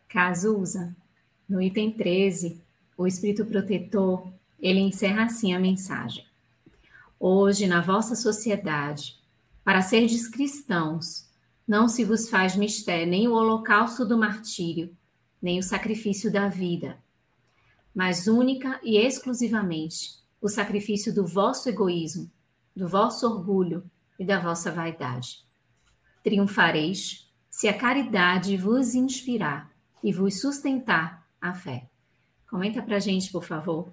[SPEAKER 2] Cazuza, no item 13, o Espírito Protetor, ele encerra assim a mensagem. Hoje, na vossa sociedade, para serdes cristãos, não se vos faz mistério nem o holocausto do martírio, nem o sacrifício da vida, mas única e exclusivamente o sacrifício do vosso egoísmo, do vosso orgulho e da vossa vaidade. Triunfareis se a caridade vos inspirar e vos sustentar a fé. Comenta para gente, por favor.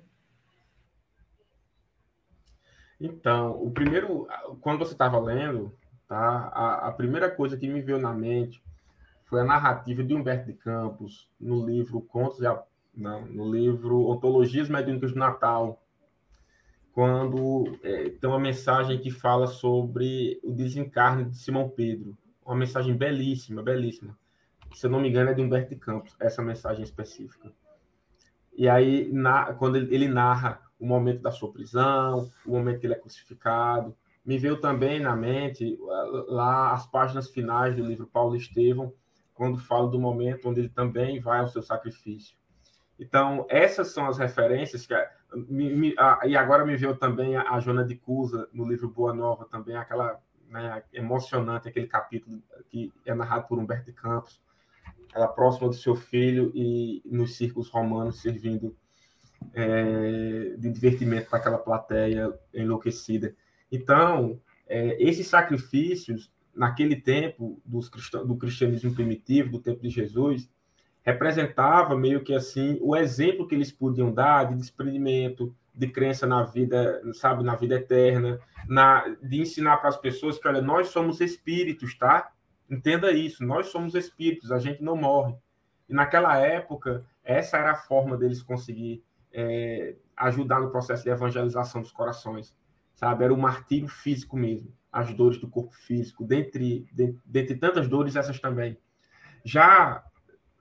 [SPEAKER 4] Então, o primeiro, quando você estava lendo, tá, a, a, primeira coisa que me veio na mente foi a narrativa de Humberto de Campos no livro Contos e não, no livro Ontologias Mediúnicas do Natal, quando é, tem uma mensagem que fala sobre o desencarne de Simão Pedro, uma mensagem belíssima, belíssima. Se eu não me engano é de Humberto de Campos, essa mensagem específica. E aí, na, quando ele, ele narra o momento da sua prisão, o momento que ele é crucificado, me veio também na mente lá as páginas finais do livro Paulo Estevão, quando fala do momento onde ele também vai ao seu sacrifício. Então, essas são as referências que me, me, a, e agora me veio também a, a Joana de Cusa no livro Boa Nova, também aquela né, emocionante, aquele capítulo que é narrado por Humberto de Campos, ela próxima do seu filho e nos círculos romanos servindo é, de divertimento para aquela plateia enlouquecida. Então, é, esses sacrifícios, naquele tempo dos do cristianismo primitivo, do tempo de Jesus, representava meio que assim o exemplo que eles podiam dar de desprendimento, de crença na vida, sabe, na vida eterna, na de ensinar para as pessoas que olha, nós somos espíritos, tá? Entenda isso, nós somos espíritos, a gente não morre. E naquela época, essa era a forma deles conseguir é, ajudar no processo de evangelização dos corações, sabe? Era o martírio físico mesmo, as dores do corpo físico, dentre, dentre, dentre tantas dores, essas também. Já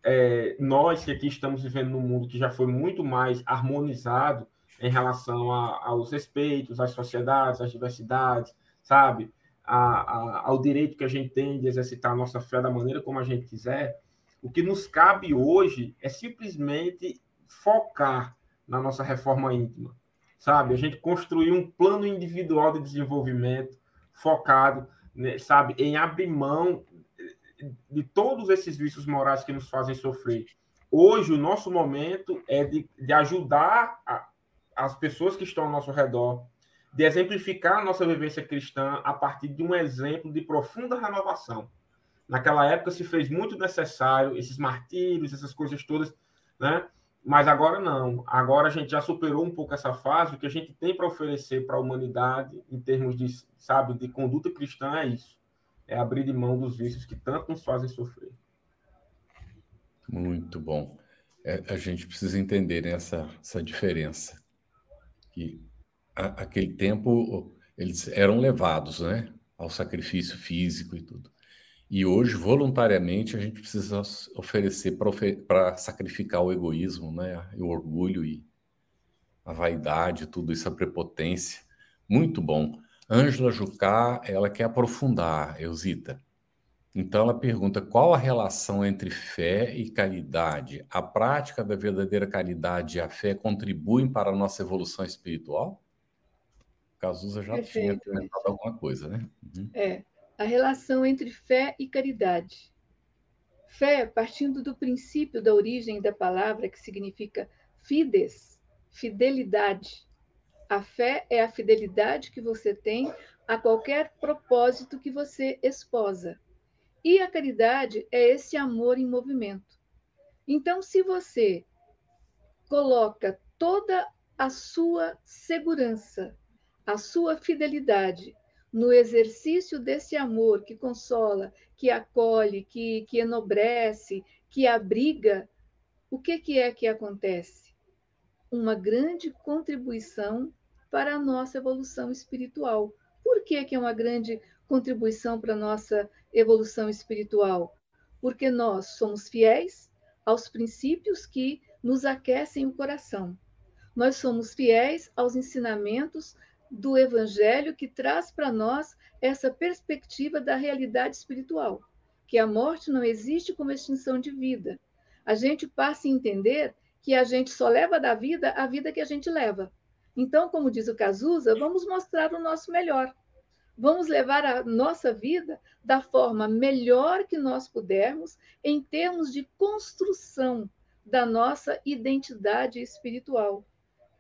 [SPEAKER 4] é, nós que aqui estamos vivendo num mundo que já foi muito mais harmonizado em relação a, aos respeitos, às sociedades, às diversidades, sabe? A, a, ao direito que a gente tem de exercitar a nossa fé da maneira como a gente quiser, o que nos cabe hoje é simplesmente focar na nossa reforma íntima, sabe? A gente construir um plano individual de desenvolvimento focado, né, sabe, em abrir mão de todos esses vícios morais que nos fazem sofrer. Hoje, o nosso momento é de, de ajudar a, as pessoas que estão ao nosso redor, de exemplificar a nossa vivência cristã a partir de um exemplo de profunda renovação. Naquela época se fez muito necessário esses martírios, essas coisas todas, né? Mas agora não. Agora a gente já superou um pouco essa fase. O que a gente tem para oferecer para a humanidade, em termos de, sabe, de conduta cristã, é isso é abrir de mão dos vícios que tanto nos fazem sofrer.
[SPEAKER 1] Muito bom. É, a gente precisa entender essa, essa diferença. Que a, aquele tempo eles eram levados né, ao sacrifício físico e tudo. E hoje, voluntariamente, a gente precisa oferecer para sacrificar o egoísmo, né, o orgulho e a vaidade, tudo isso, a prepotência. Muito bom. Ângela Jucá, ela quer aprofundar, Eusita. Então ela pergunta qual a relação entre fé e caridade? A prática da verdadeira caridade e a fé contribuem para a nossa evolução espiritual? Cazuza já Perfeito, tinha comentado alguma coisa, né?
[SPEAKER 3] Uhum. É, a relação entre fé e caridade. Fé, partindo do princípio da origem da palavra que significa fides, fidelidade, a fé é a fidelidade que você tem a qualquer propósito que você esposa. E a caridade é esse amor em movimento. Então, se você coloca toda a sua segurança, a sua fidelidade no exercício desse amor que consola, que acolhe, que, que enobrece, que abriga, o que, que é que acontece? Uma grande contribuição para a nossa evolução espiritual. Por que, que é uma grande contribuição para a nossa evolução espiritual? Porque nós somos fiéis aos princípios que nos aquecem o coração. Nós somos fiéis aos ensinamentos do Evangelho que traz para nós essa perspectiva da realidade espiritual, que a morte não existe como extinção de vida. A gente passa a entender que a gente só leva da vida a vida que a gente leva. Então, como diz o Cazuza, vamos mostrar o nosso melhor. Vamos levar a nossa vida da forma melhor que nós pudermos, em termos de construção da nossa identidade espiritual,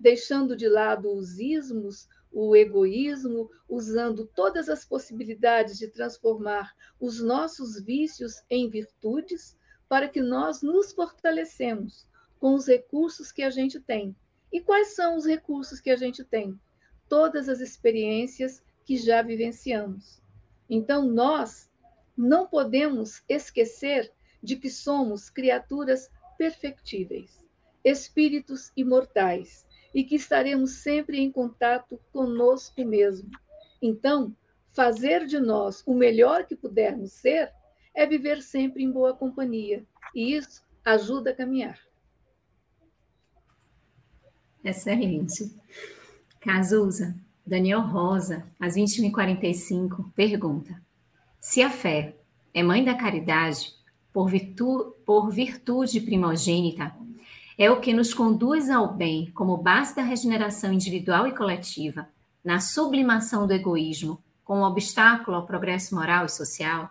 [SPEAKER 3] deixando de lado os ismos, o egoísmo, usando todas as possibilidades de transformar os nossos vícios em virtudes, para que nós nos fortalecemos com os recursos que a gente tem. E quais são os recursos que a gente tem? Todas as experiências que já vivenciamos. Então, nós não podemos esquecer de que somos criaturas perfectíveis, espíritos imortais, e que estaremos sempre em contato conosco mesmo. Então, fazer de nós o melhor que pudermos ser é viver sempre em boa companhia, e isso ajuda a caminhar.
[SPEAKER 2] Excelente. Cazuza, Daniel Rosa, às 21h45, pergunta: Se a fé é mãe da caridade, por, virtu por virtude primogênita, é o que nos conduz ao bem como base da regeneração individual e coletiva, na sublimação do egoísmo, como obstáculo ao progresso moral e social?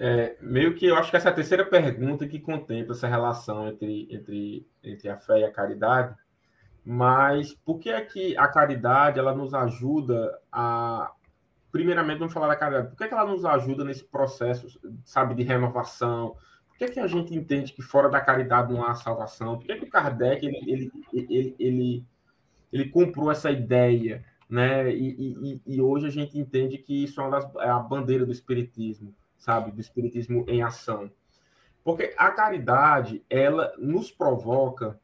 [SPEAKER 4] É, meio que eu acho que essa é a terceira pergunta que contempla essa relação entre, entre, entre a fé e a caridade, mas por que é que a caridade ela nos ajuda a primeiramente, vamos falar da caridade. Por que, é que ela nos ajuda nesse processo, sabe, de renovação? Por que, é que a gente entende que fora da caridade não há salvação? Por que, é que o Kardec ele, ele, ele, ele, ele comprou essa ideia, né? E, e, e, hoje a gente entende que isso é, uma das, é a bandeira do espiritismo, sabe, do espiritismo em ação. Porque a caridade, ela nos provoca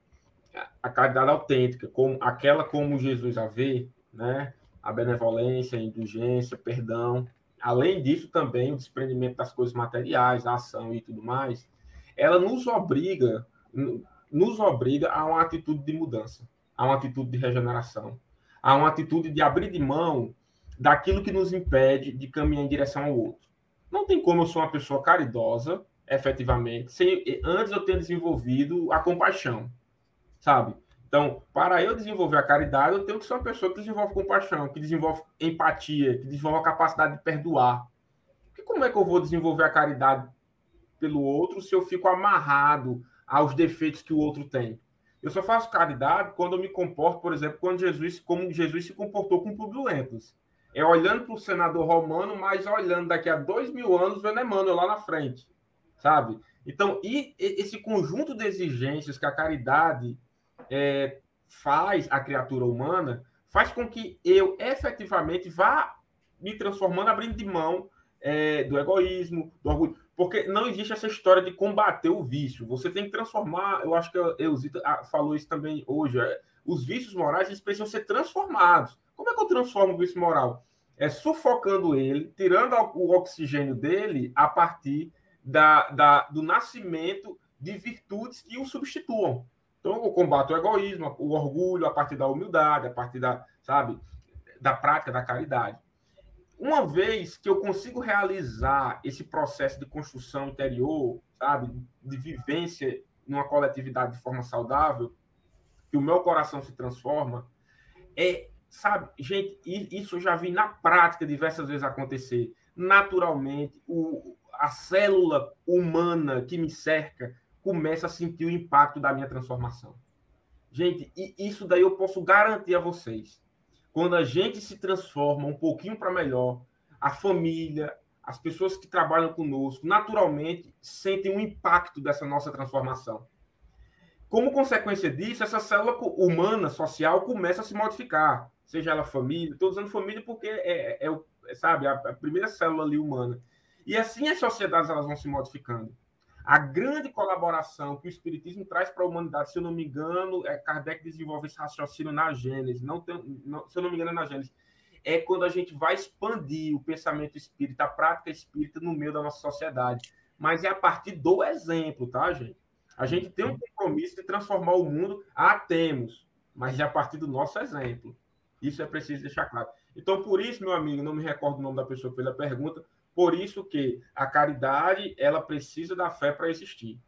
[SPEAKER 4] a caridade autêntica, como aquela como Jesus a vê, né? a benevolência, a indulgência, perdão. Além disso, também o desprendimento das coisas materiais, a ação e tudo mais, ela nos obriga, nos obriga a uma atitude de mudança, a uma atitude de regeneração, a uma atitude de abrir de mão daquilo que nos impede de caminhar em direção ao outro. Não tem como eu ser uma pessoa caridosa, efetivamente, sem antes eu ter desenvolvido a compaixão, sabe? Então, para eu desenvolver a caridade, eu tenho que ser uma pessoa que desenvolve compaixão, que desenvolve empatia, que desenvolve a capacidade de perdoar. Porque como é que eu vou desenvolver a caridade pelo outro se eu fico amarrado aos defeitos que o outro tem? Eu só faço caridade quando eu me comporto, por exemplo, quando Jesus, como Jesus se comportou com Publio É olhando para o senador romano, mas olhando daqui a dois mil anos, vendo Emmanuel lá na frente, sabe? Então, e esse conjunto de exigências que a caridade é, faz a criatura humana faz com que eu efetivamente vá me transformando, abrindo de mão é, do egoísmo, do orgulho. Porque não existe essa história de combater o vício. Você tem que transformar. Eu acho que a Eusita ah, falou isso também hoje. É, os vícios morais eles precisam ser transformados. Como é que eu transformo o vício moral? É sufocando ele, tirando o oxigênio dele a partir da, da, do nascimento de virtudes que o substituam. Então, eu combato o egoísmo, o orgulho, a partir da humildade, a partir da, sabe, da prática da caridade. Uma vez que eu consigo realizar esse processo de construção interior, sabe, de vivência numa coletividade de forma saudável, que o meu coração se transforma, é, sabe, gente, isso eu já vi na prática diversas vezes acontecer. Naturalmente, o, a célula humana que me cerca começa a sentir o impacto da minha transformação. Gente, e isso daí eu posso garantir a vocês. Quando a gente se transforma um pouquinho para melhor, a família, as pessoas que trabalham conosco, naturalmente sentem um impacto dessa nossa transformação. Como consequência disso, essa célula humana, social, começa a se modificar. Seja ela família, estou usando família porque é, é, é sabe, a, a primeira célula ali humana. E assim as sociedades elas vão se modificando a grande colaboração que o Espiritismo traz para a humanidade, se eu não me engano, é Kardec desenvolve esse raciocínio na Gênesis, não tem, não, se eu não me engano, é na Gênesis, é quando a gente vai expandir o pensamento espírita, a prática espírita no meio da nossa sociedade. Mas é a partir do exemplo, tá, gente? A gente tem um compromisso de transformar o mundo, ah, temos, mas é a partir do nosso exemplo. Isso é preciso deixar claro. Então, por isso, meu amigo, não me recordo o nome da pessoa que fez a pergunta, por isso que a caridade, ela precisa da fé para existir.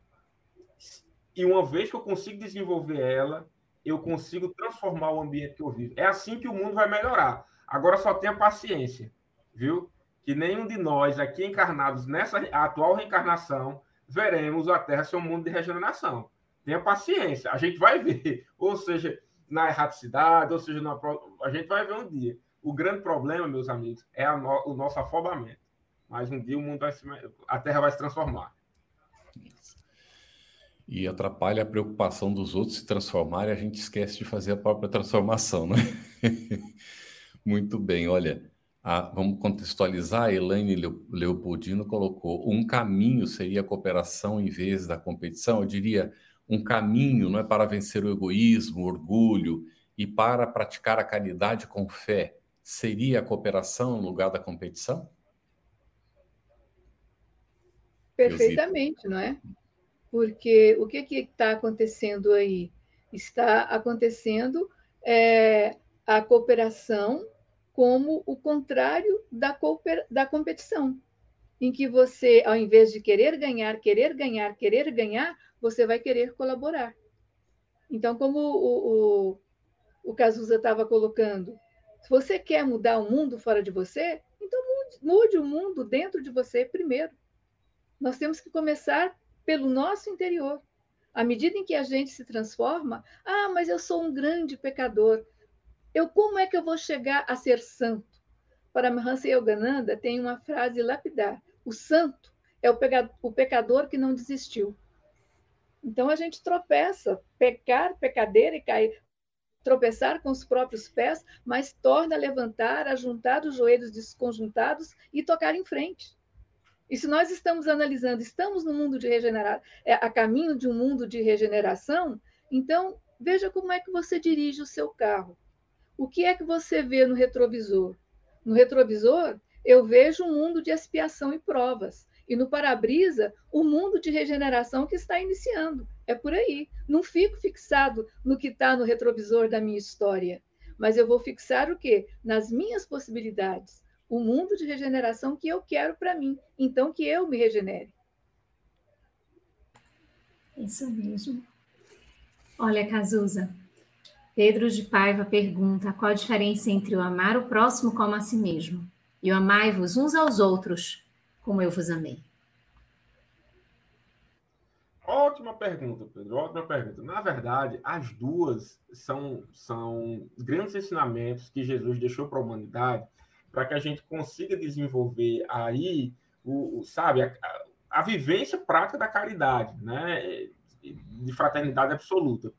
[SPEAKER 4] E uma vez que eu consigo desenvolver ela, eu consigo transformar o ambiente que eu vivo. É assim que o mundo vai melhorar. Agora só tenha paciência, viu? Que nenhum de nós aqui encarnados nessa atual reencarnação veremos a Terra ser um mundo de regeneração. Tenha paciência, a gente vai ver. Ou seja, na erraticidade, ou seja, na, a gente vai ver um dia. O grande problema, meus amigos, é no, o nosso afobamento. Mas um dia o mundo vai se, a Terra vai se transformar.
[SPEAKER 1] E atrapalha a preocupação dos outros se transformarem, a gente esquece de fazer a própria transformação, né? Muito bem, olha, a, vamos contextualizar. A Elaine Leopoldino colocou: um caminho seria a cooperação em vez da competição. Eu diria um caminho não é para vencer o egoísmo, o orgulho e para praticar a caridade com fé. Seria a cooperação no lugar da competição?
[SPEAKER 3] Perfeitamente, não é? Porque o que está acontecendo aí? Está acontecendo é, a cooperação como o contrário da, cooper, da competição, em que você, ao invés de querer ganhar, querer ganhar, querer ganhar, você vai querer colaborar. Então, como o, o, o Cazuza estava colocando, se você quer mudar o mundo fora de você, então mude, o mundo dentro de você primeiro. Nós temos que começar pelo nosso interior. À medida em que a gente se transforma, ah, mas eu sou um grande pecador. Eu como é que eu vou chegar a ser santo? Para Mahansa Yogananda tem uma frase lapidar: o santo é o pecador que não desistiu. Então a gente tropeça, pecar, pecadeira e cair, tropeçar com os próprios pés, mas torna a levantar, a juntar os joelhos desconjuntados e tocar em frente. E se nós estamos analisando, estamos no mundo de regenerar, é, a caminho de um mundo de regeneração, então veja como é que você dirige o seu carro. O que é que você vê no retrovisor? No retrovisor, eu vejo um mundo de expiação e provas. E no para-brisa, o mundo de regeneração que está iniciando. É por aí. Não fico fixado no que está no retrovisor da minha história, mas eu vou fixar o quê? Nas minhas possibilidades o mundo de regeneração que eu quero para mim. Então, que eu me regenere.
[SPEAKER 2] Isso mesmo. Olha, Cazuza, Pedro de Paiva pergunta qual a diferença entre o amar o próximo como a si mesmo e o amai-vos uns aos outros como eu vos amei.
[SPEAKER 4] Ótima pergunta, Pedro. Ótima pergunta. Na verdade, as duas são, são grandes ensinamentos que Jesus deixou para a humanidade para que a gente consiga desenvolver aí, o, o sabe, a, a, vivência prática da caridade, né? De fraternidade absoluta.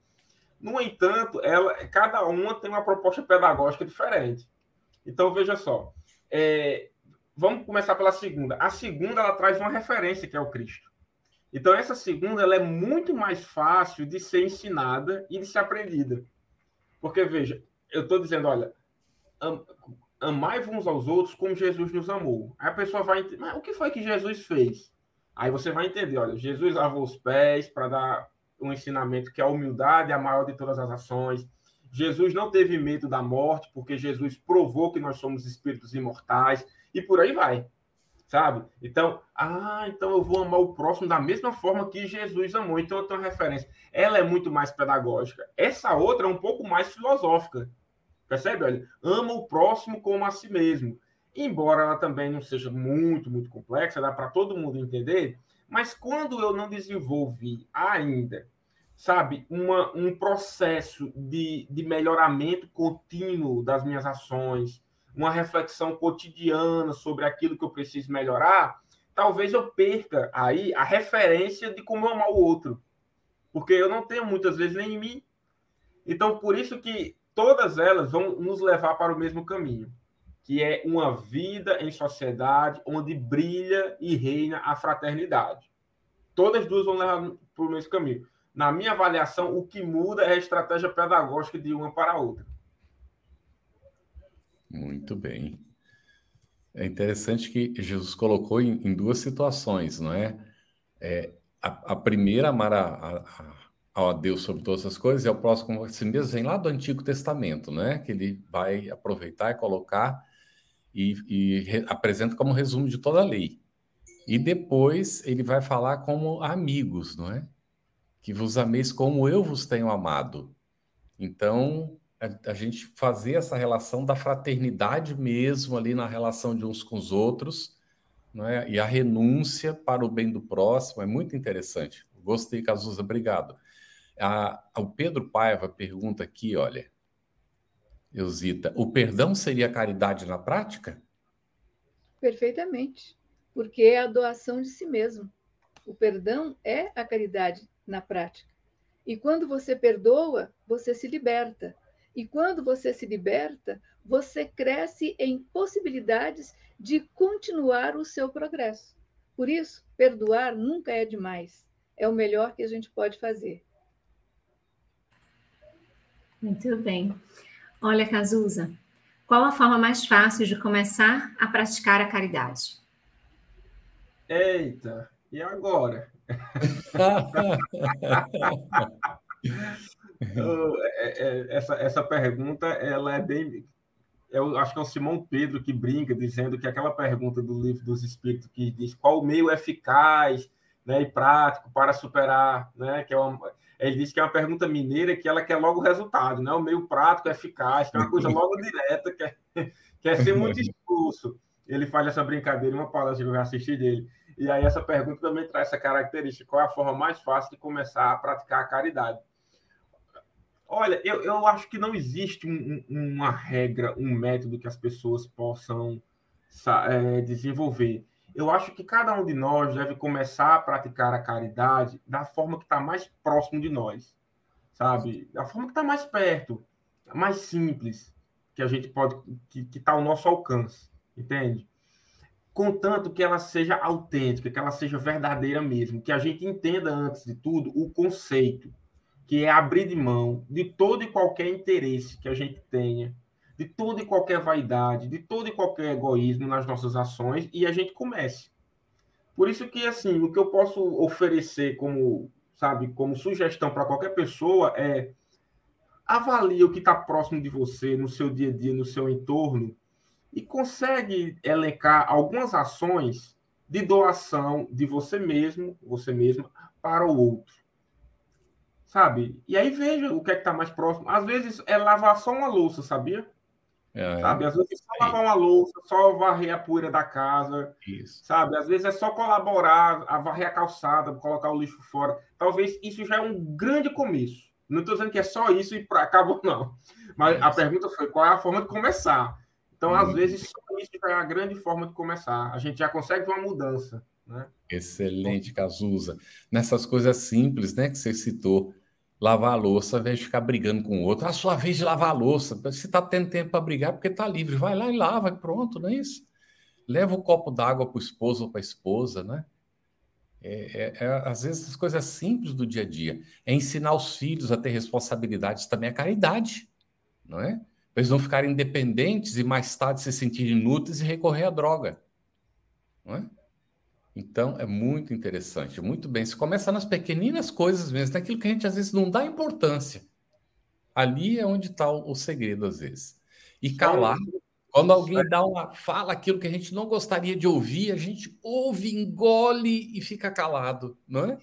[SPEAKER 4] No entanto, ela, cada uma tem uma proposta pedagógica diferente. Então, veja só. É, vamos começar pela segunda. A segunda, ela traz uma referência, que é o Cristo. Então, essa segunda, ela é muito mais fácil de ser ensinada e de ser aprendida. Porque, veja, eu estou dizendo, olha, amai uns aos outros como Jesus nos amou. Aí a pessoa vai entender, mas o que foi que Jesus fez? Aí você vai entender, olha, Jesus lavou os pés para dar um ensinamento que a humildade é a maior de todas as ações. Jesus não teve medo da morte, porque Jesus provou que nós somos espíritos imortais, e por aí vai, sabe? Então, ah, então eu vou amar o próximo da mesma forma que Jesus amou. Então eu tenho uma referência. Ela é muito mais pedagógica. Essa outra é um pouco mais filosófica. Percebe? Olha, ama o próximo como a si mesmo. Embora ela também não seja muito, muito complexa, dá para todo mundo entender, mas quando eu não desenvolvi ainda, sabe, uma, um processo de, de melhoramento contínuo das minhas ações, uma reflexão cotidiana sobre aquilo que eu preciso melhorar, talvez eu perca aí a referência de como amar o outro. Porque eu não tenho muitas vezes nem em mim. Então, por isso que todas elas vão nos levar para o mesmo caminho, que é uma vida em sociedade onde brilha e reina a fraternidade. Todas duas vão levar para o mesmo caminho. Na minha avaliação, o que muda é a estratégia pedagógica de uma para a outra.
[SPEAKER 1] Muito bem. É interessante que Jesus colocou em, em duas situações, não é? é a, a primeira, amar a, a a Deus sobre todas as coisas e ao próximo como mesmo, vem lá do Antigo Testamento, né? Que ele vai aproveitar e colocar e, e re, apresenta como resumo de toda a lei. E depois ele vai falar como amigos, não é? Que vos ameis como eu vos tenho amado. Então, a, a, gente fazer essa relação da fraternidade mesmo ali na relação de uns com os outros, né? e a renúncia para o bem do próximo é muito interessante. Gostei, Cazuza, obrigado. A, o Pedro Paiva pergunta aqui, olha, Eusita, o perdão seria caridade na prática?
[SPEAKER 3] Perfeitamente, porque é a doação de si mesmo. O perdão é a caridade na prática. E quando você perdoa, você se liberta. E quando você se liberta, você cresce em possibilidades de continuar o seu progresso. Por isso, perdoar nunca é demais. É o melhor que a gente pode fazer.
[SPEAKER 2] Muito bem. Olha, Cazuza, qual a forma mais fácil de começar a praticar a caridade?
[SPEAKER 4] Eita, e agora? É, é, essa, essa pergunta ela é bem. Eu acho que é o Simão Pedro que brinca dizendo que aquela pergunta do livro dos Espíritos que diz qual o meio eficaz né, e prático para superar, né, que é uma, ele diz que é uma pergunta mineira que ela quer logo o resultado, né, o meio prático, eficaz, que é uma coisa logo direta, quer, quer ser muito expulso. Ele faz essa brincadeira em uma palestra que eu já assisti dele. E aí essa pergunta também traz essa característica. Qual é a forma mais fácil de começar a praticar a caridade? Olha, eu, eu acho que não existe um, uma regra, um método que as pessoas possam é, desenvolver. Eu acho que cada um de nós deve começar a praticar a caridade da forma que está mais próximo de nós, sabe? Da forma que está mais perto, mais simples, que a gente pode, que está ao nosso alcance, entende? contanto que ela seja autêntica, que ela seja verdadeira mesmo, que a gente entenda antes de tudo o conceito, que é abrir de mão de todo e qualquer interesse que a gente tenha, de toda e qualquer vaidade, de todo e qualquer egoísmo nas nossas ações e a gente comece. Por isso que assim, o que eu posso oferecer como, sabe, como sugestão para qualquer pessoa é avalie o que está próximo de você, no seu dia a dia, no seu entorno, e consegue elencar algumas ações de doação de você mesmo, você mesma, para o outro. Sabe? E aí veja o que é que está mais próximo. Às vezes é lavar só uma louça, sabia? É, sabe? Às vezes é só lavar uma louça, só varrer a poeira da casa. Isso. Sabe? Às vezes é só colaborar, a varrer a calçada, colocar o lixo fora. Talvez isso já é um grande começo. Não estou dizendo que é só isso e pra, acabou, não. Mas a pergunta foi qual é a forma de começar. Então, às uhum. vezes, só isso é a grande forma de começar. A gente já consegue uma mudança. Né?
[SPEAKER 1] Excelente, Cazuza. Nessas coisas simples né, que você citou, lavar a louça, ao invés de ficar brigando com o outro, a sua vez de lavar a louça. Se está tendo tempo para brigar, porque está livre, vai lá e lava, pronto, não é isso? Leva o um copo d'água para o esposo ou para a esposa, né? É, é, é, às vezes as coisas simples do dia a dia. É ensinar os filhos a ter responsabilidades também, a caridade, não é? eles não ficarem independentes e mais tarde se sentirem inúteis e recorrer à droga. Não é? Então, é muito interessante, muito bem. Se começa nas pequeninas coisas mesmo, naquilo que a gente às vezes não dá importância. Ali é onde está o, o, segredo, às vezes. E calar. Quando alguém dá uma fala aquilo que a gente não gostaria de ouvir, a gente ouve, engole e fica calado, não é?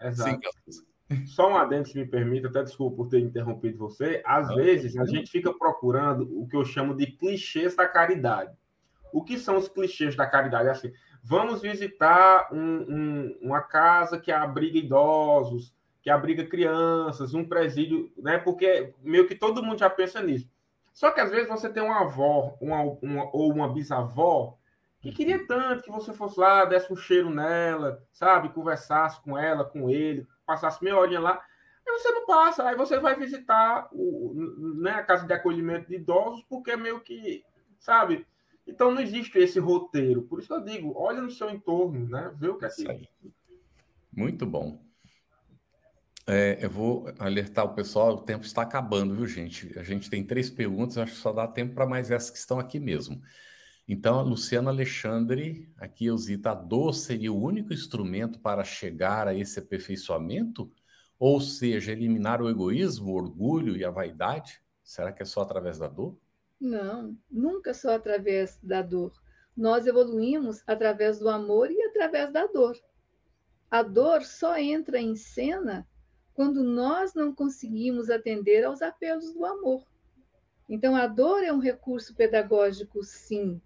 [SPEAKER 4] Exato. Sim, só um adendo, se me permite, até desculpa por ter interrompido você. Às não, vezes a gente fica procurando o que eu chamo de clichês da caridade. O que são os clichês da caridade? É assim, vamos visitar um, um, uma casa que abriga idosos, que abriga crianças, um presídio, né? Porque meio que todo mundo já pensa nisso. Só que às vezes você tem uma avó uma, uma, ou uma bisavó que queria tanto que você fosse lá, desse um cheiro nela, sabe? Conversasse com ela, com ele, passasse meia horinha lá, aí você não passa, aí você vai visitar o, né, a casa de acolhimento de idosos, porque meio que, sabe? Então não existe esse roteiro. Por isso que eu digo, olha no seu entorno, né? Vê o que é que...
[SPEAKER 1] Muito bom. É, eu vou alertar o pessoal, o tempo está acabando, viu, gente? A gente tem três perguntas, acho que só dá tempo para mais essas que estão aqui mesmo. Então, a Luciana Alexandre, aqui eu cito, a dor seria o único instrumento para chegar a esse aperfeiçoamento? Ou seja, eliminar o egoísmo, o orgulho e a vaidade? Será que é só através da dor?
[SPEAKER 3] Não, nunca só através da dor. Nós evoluímos através do amor e através da dor. A dor só entra em cena quando nós não conseguimos atender aos apelos do amor. Então, a dor é um recurso pedagógico, sim,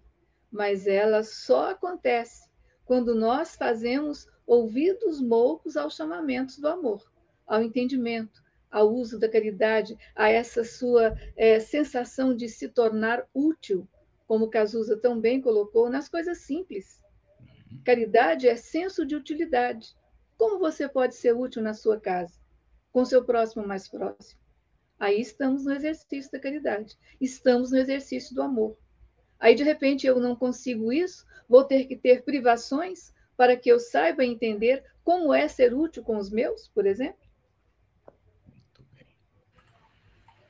[SPEAKER 3] mas ela só acontece quando nós fazemos ouvidos moucos aos chamamentos do amor, ao entendimento, ao uso da caridade, a essa sua é, sensação de se tornar útil, como Cazuza tão bem colocou, nas coisas simples. Caridade é senso de utilidade. Como você pode ser útil na sua casa, com seu próximo mais próximo? Aí estamos no exercício da caridade, estamos no exercício do amor. Aí, de repente, eu não consigo isso, vou ter que ter privações para que eu saiba entender como é ser útil com os meus, por exemplo?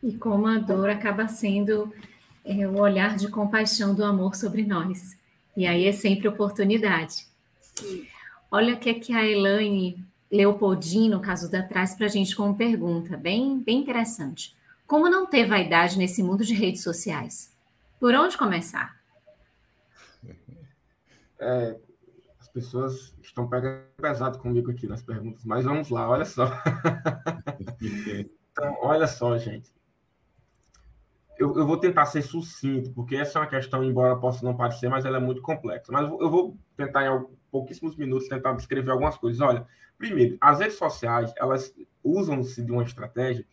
[SPEAKER 2] E como a dor acaba sendo é, o olhar de compaixão do amor sobre nós. E aí é sempre oportunidade. Olha o que, é que a Elaine Leopoldino, caso da traz para a gente como pergunta, bem, bem interessante. Como não ter vaidade nesse mundo de redes sociais? Por onde começar?
[SPEAKER 4] É, as pessoas estão pegando pesado comigo aqui nas perguntas, mas vamos lá, olha só. então, olha só, gente eu, eu, vou tentar ser sucinto, porque essa é uma questão, embora possa não parecer, mas ela é muito complexa. Mas eu vou tentar, em pouquíssimos minutos, tentar descrever algumas coisas. Olha, primeiro, as redes sociais, elas usam-se de uma estratégia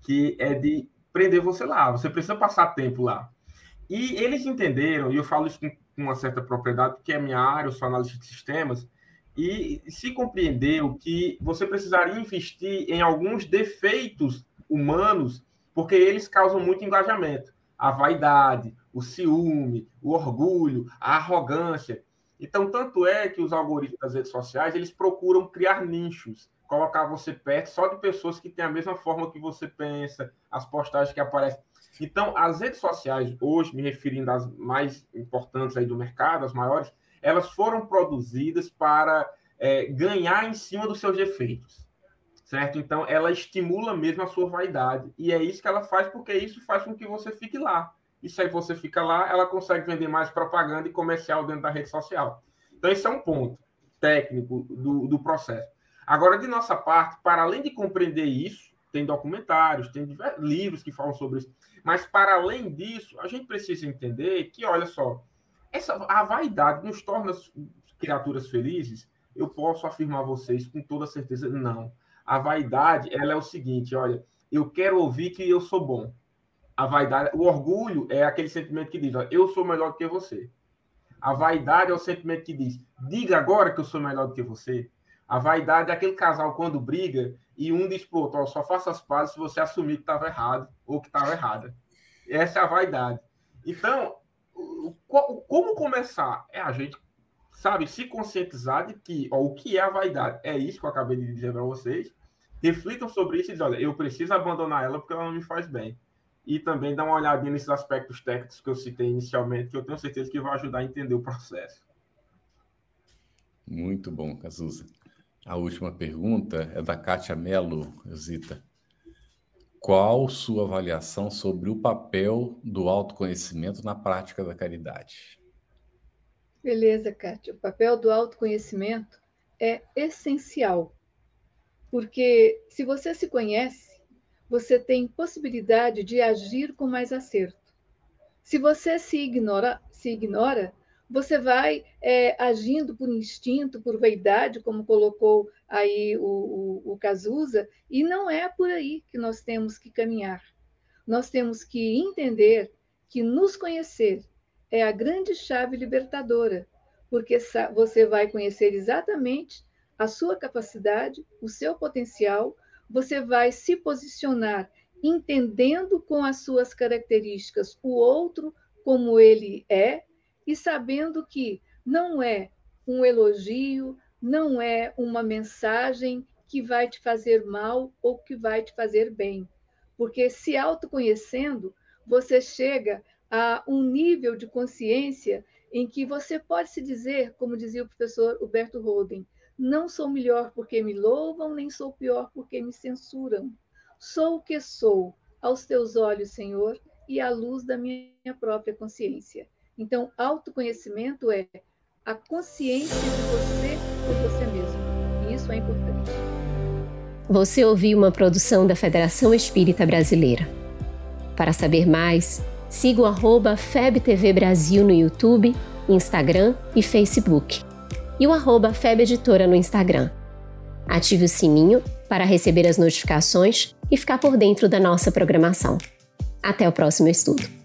[SPEAKER 4] que é de prender você lá. Você precisa passar tempo lá. E eles entenderam, e eu falo isso com uma certa propriedade, porque é minha área, eu sou analista de sistemas, e se compreendeu que você precisaria investir em alguns defeitos humanos porque eles causam muito engajamento. A vaidade, o ciúme, o orgulho, a arrogância. Então, tanto é que os algoritmos das redes sociais, eles procuram criar nichos, colocar você perto só de pessoas que têm a mesma forma que você pensa, as postagens que aparecem. Então, as redes sociais, hoje, me referindo às mais importantes aí do mercado, as maiores, elas foram produzidas para é, ganhar em cima dos seus defeitos certo? Então, ela estimula mesmo a sua vaidade. E é isso que ela faz, porque isso faz com que você fique lá. E se aí você fica lá, ela consegue vender mais propaganda e comercial dentro da rede social. Então, esse é um ponto técnico do, do processo. Agora, de nossa parte, para além de compreender isso, tem documentários, tem livros que falam sobre isso. Mas, para além disso, a gente precisa entender que, olha só, essa, a vaidade nos torna criaturas felizes? Eu posso afirmar a vocês com toda certeza, não. A vaidade, ela é o seguinte, olha, eu quero ouvir que eu sou bom. A vaidade, o orgulho é aquele sentimento que diz, eu sou melhor do que você. A vaidade é o sentimento que diz, diga agora que eu sou melhor do que você. A vaidade é aquele casal quando briga e um diz pro outro, só faça as pazes se você assumir que estava errado ou que estava errada. Essa é a vaidade. Então, como começar? É a gente sabe, se conscientizar de que ó, o que é a vaidade. É isso que eu acabei de dizer para vocês. Reflitam sobre isso e dizem, olha, eu preciso abandonar ela porque ela não me faz bem. E também dá uma olhadinha nesses aspectos técnicos que eu citei inicialmente, que eu tenho certeza que vai ajudar a entender o processo.
[SPEAKER 1] Muito bom, Cazuza. A última pergunta é da Kátia Mello, Zita. Qual sua avaliação sobre o papel do autoconhecimento na prática da caridade?
[SPEAKER 3] Beleza, Kátia. O papel do autoconhecimento é essencial, porque se você se conhece, você tem possibilidade de agir com mais acerto. Se você se ignora, se ignora você vai é, agindo por instinto, por vaidade, como colocou aí o, o, o Cazuza, e não é por aí que nós temos que caminhar. Nós temos que entender que nos conhecer é a grande chave libertadora, porque você vai conhecer exatamente a sua capacidade, o seu potencial, você vai se posicionar entendendo com as suas características o outro como ele é e sabendo que não é um elogio, não é uma mensagem que vai te fazer mal ou que vai te fazer bem. Porque se autoconhecendo, você chega a um nível de consciência em que você pode se dizer, como dizia o professor Huberto Roden, não sou melhor porque me louvam, nem sou pior porque me censuram. Sou o que sou, aos teus olhos, Senhor, e à luz da minha própria consciência. Então, autoconhecimento é a consciência de você por você mesmo. E isso é importante.
[SPEAKER 5] Você ouviu uma produção da Federação Espírita Brasileira. Para saber mais, siga o arroba FebTV Brasil no YouTube, Instagram e Facebook. E o arroba FebEditora no Instagram. Ative o sininho para receber as notificações e ficar por dentro da nossa programação. Até o próximo estudo!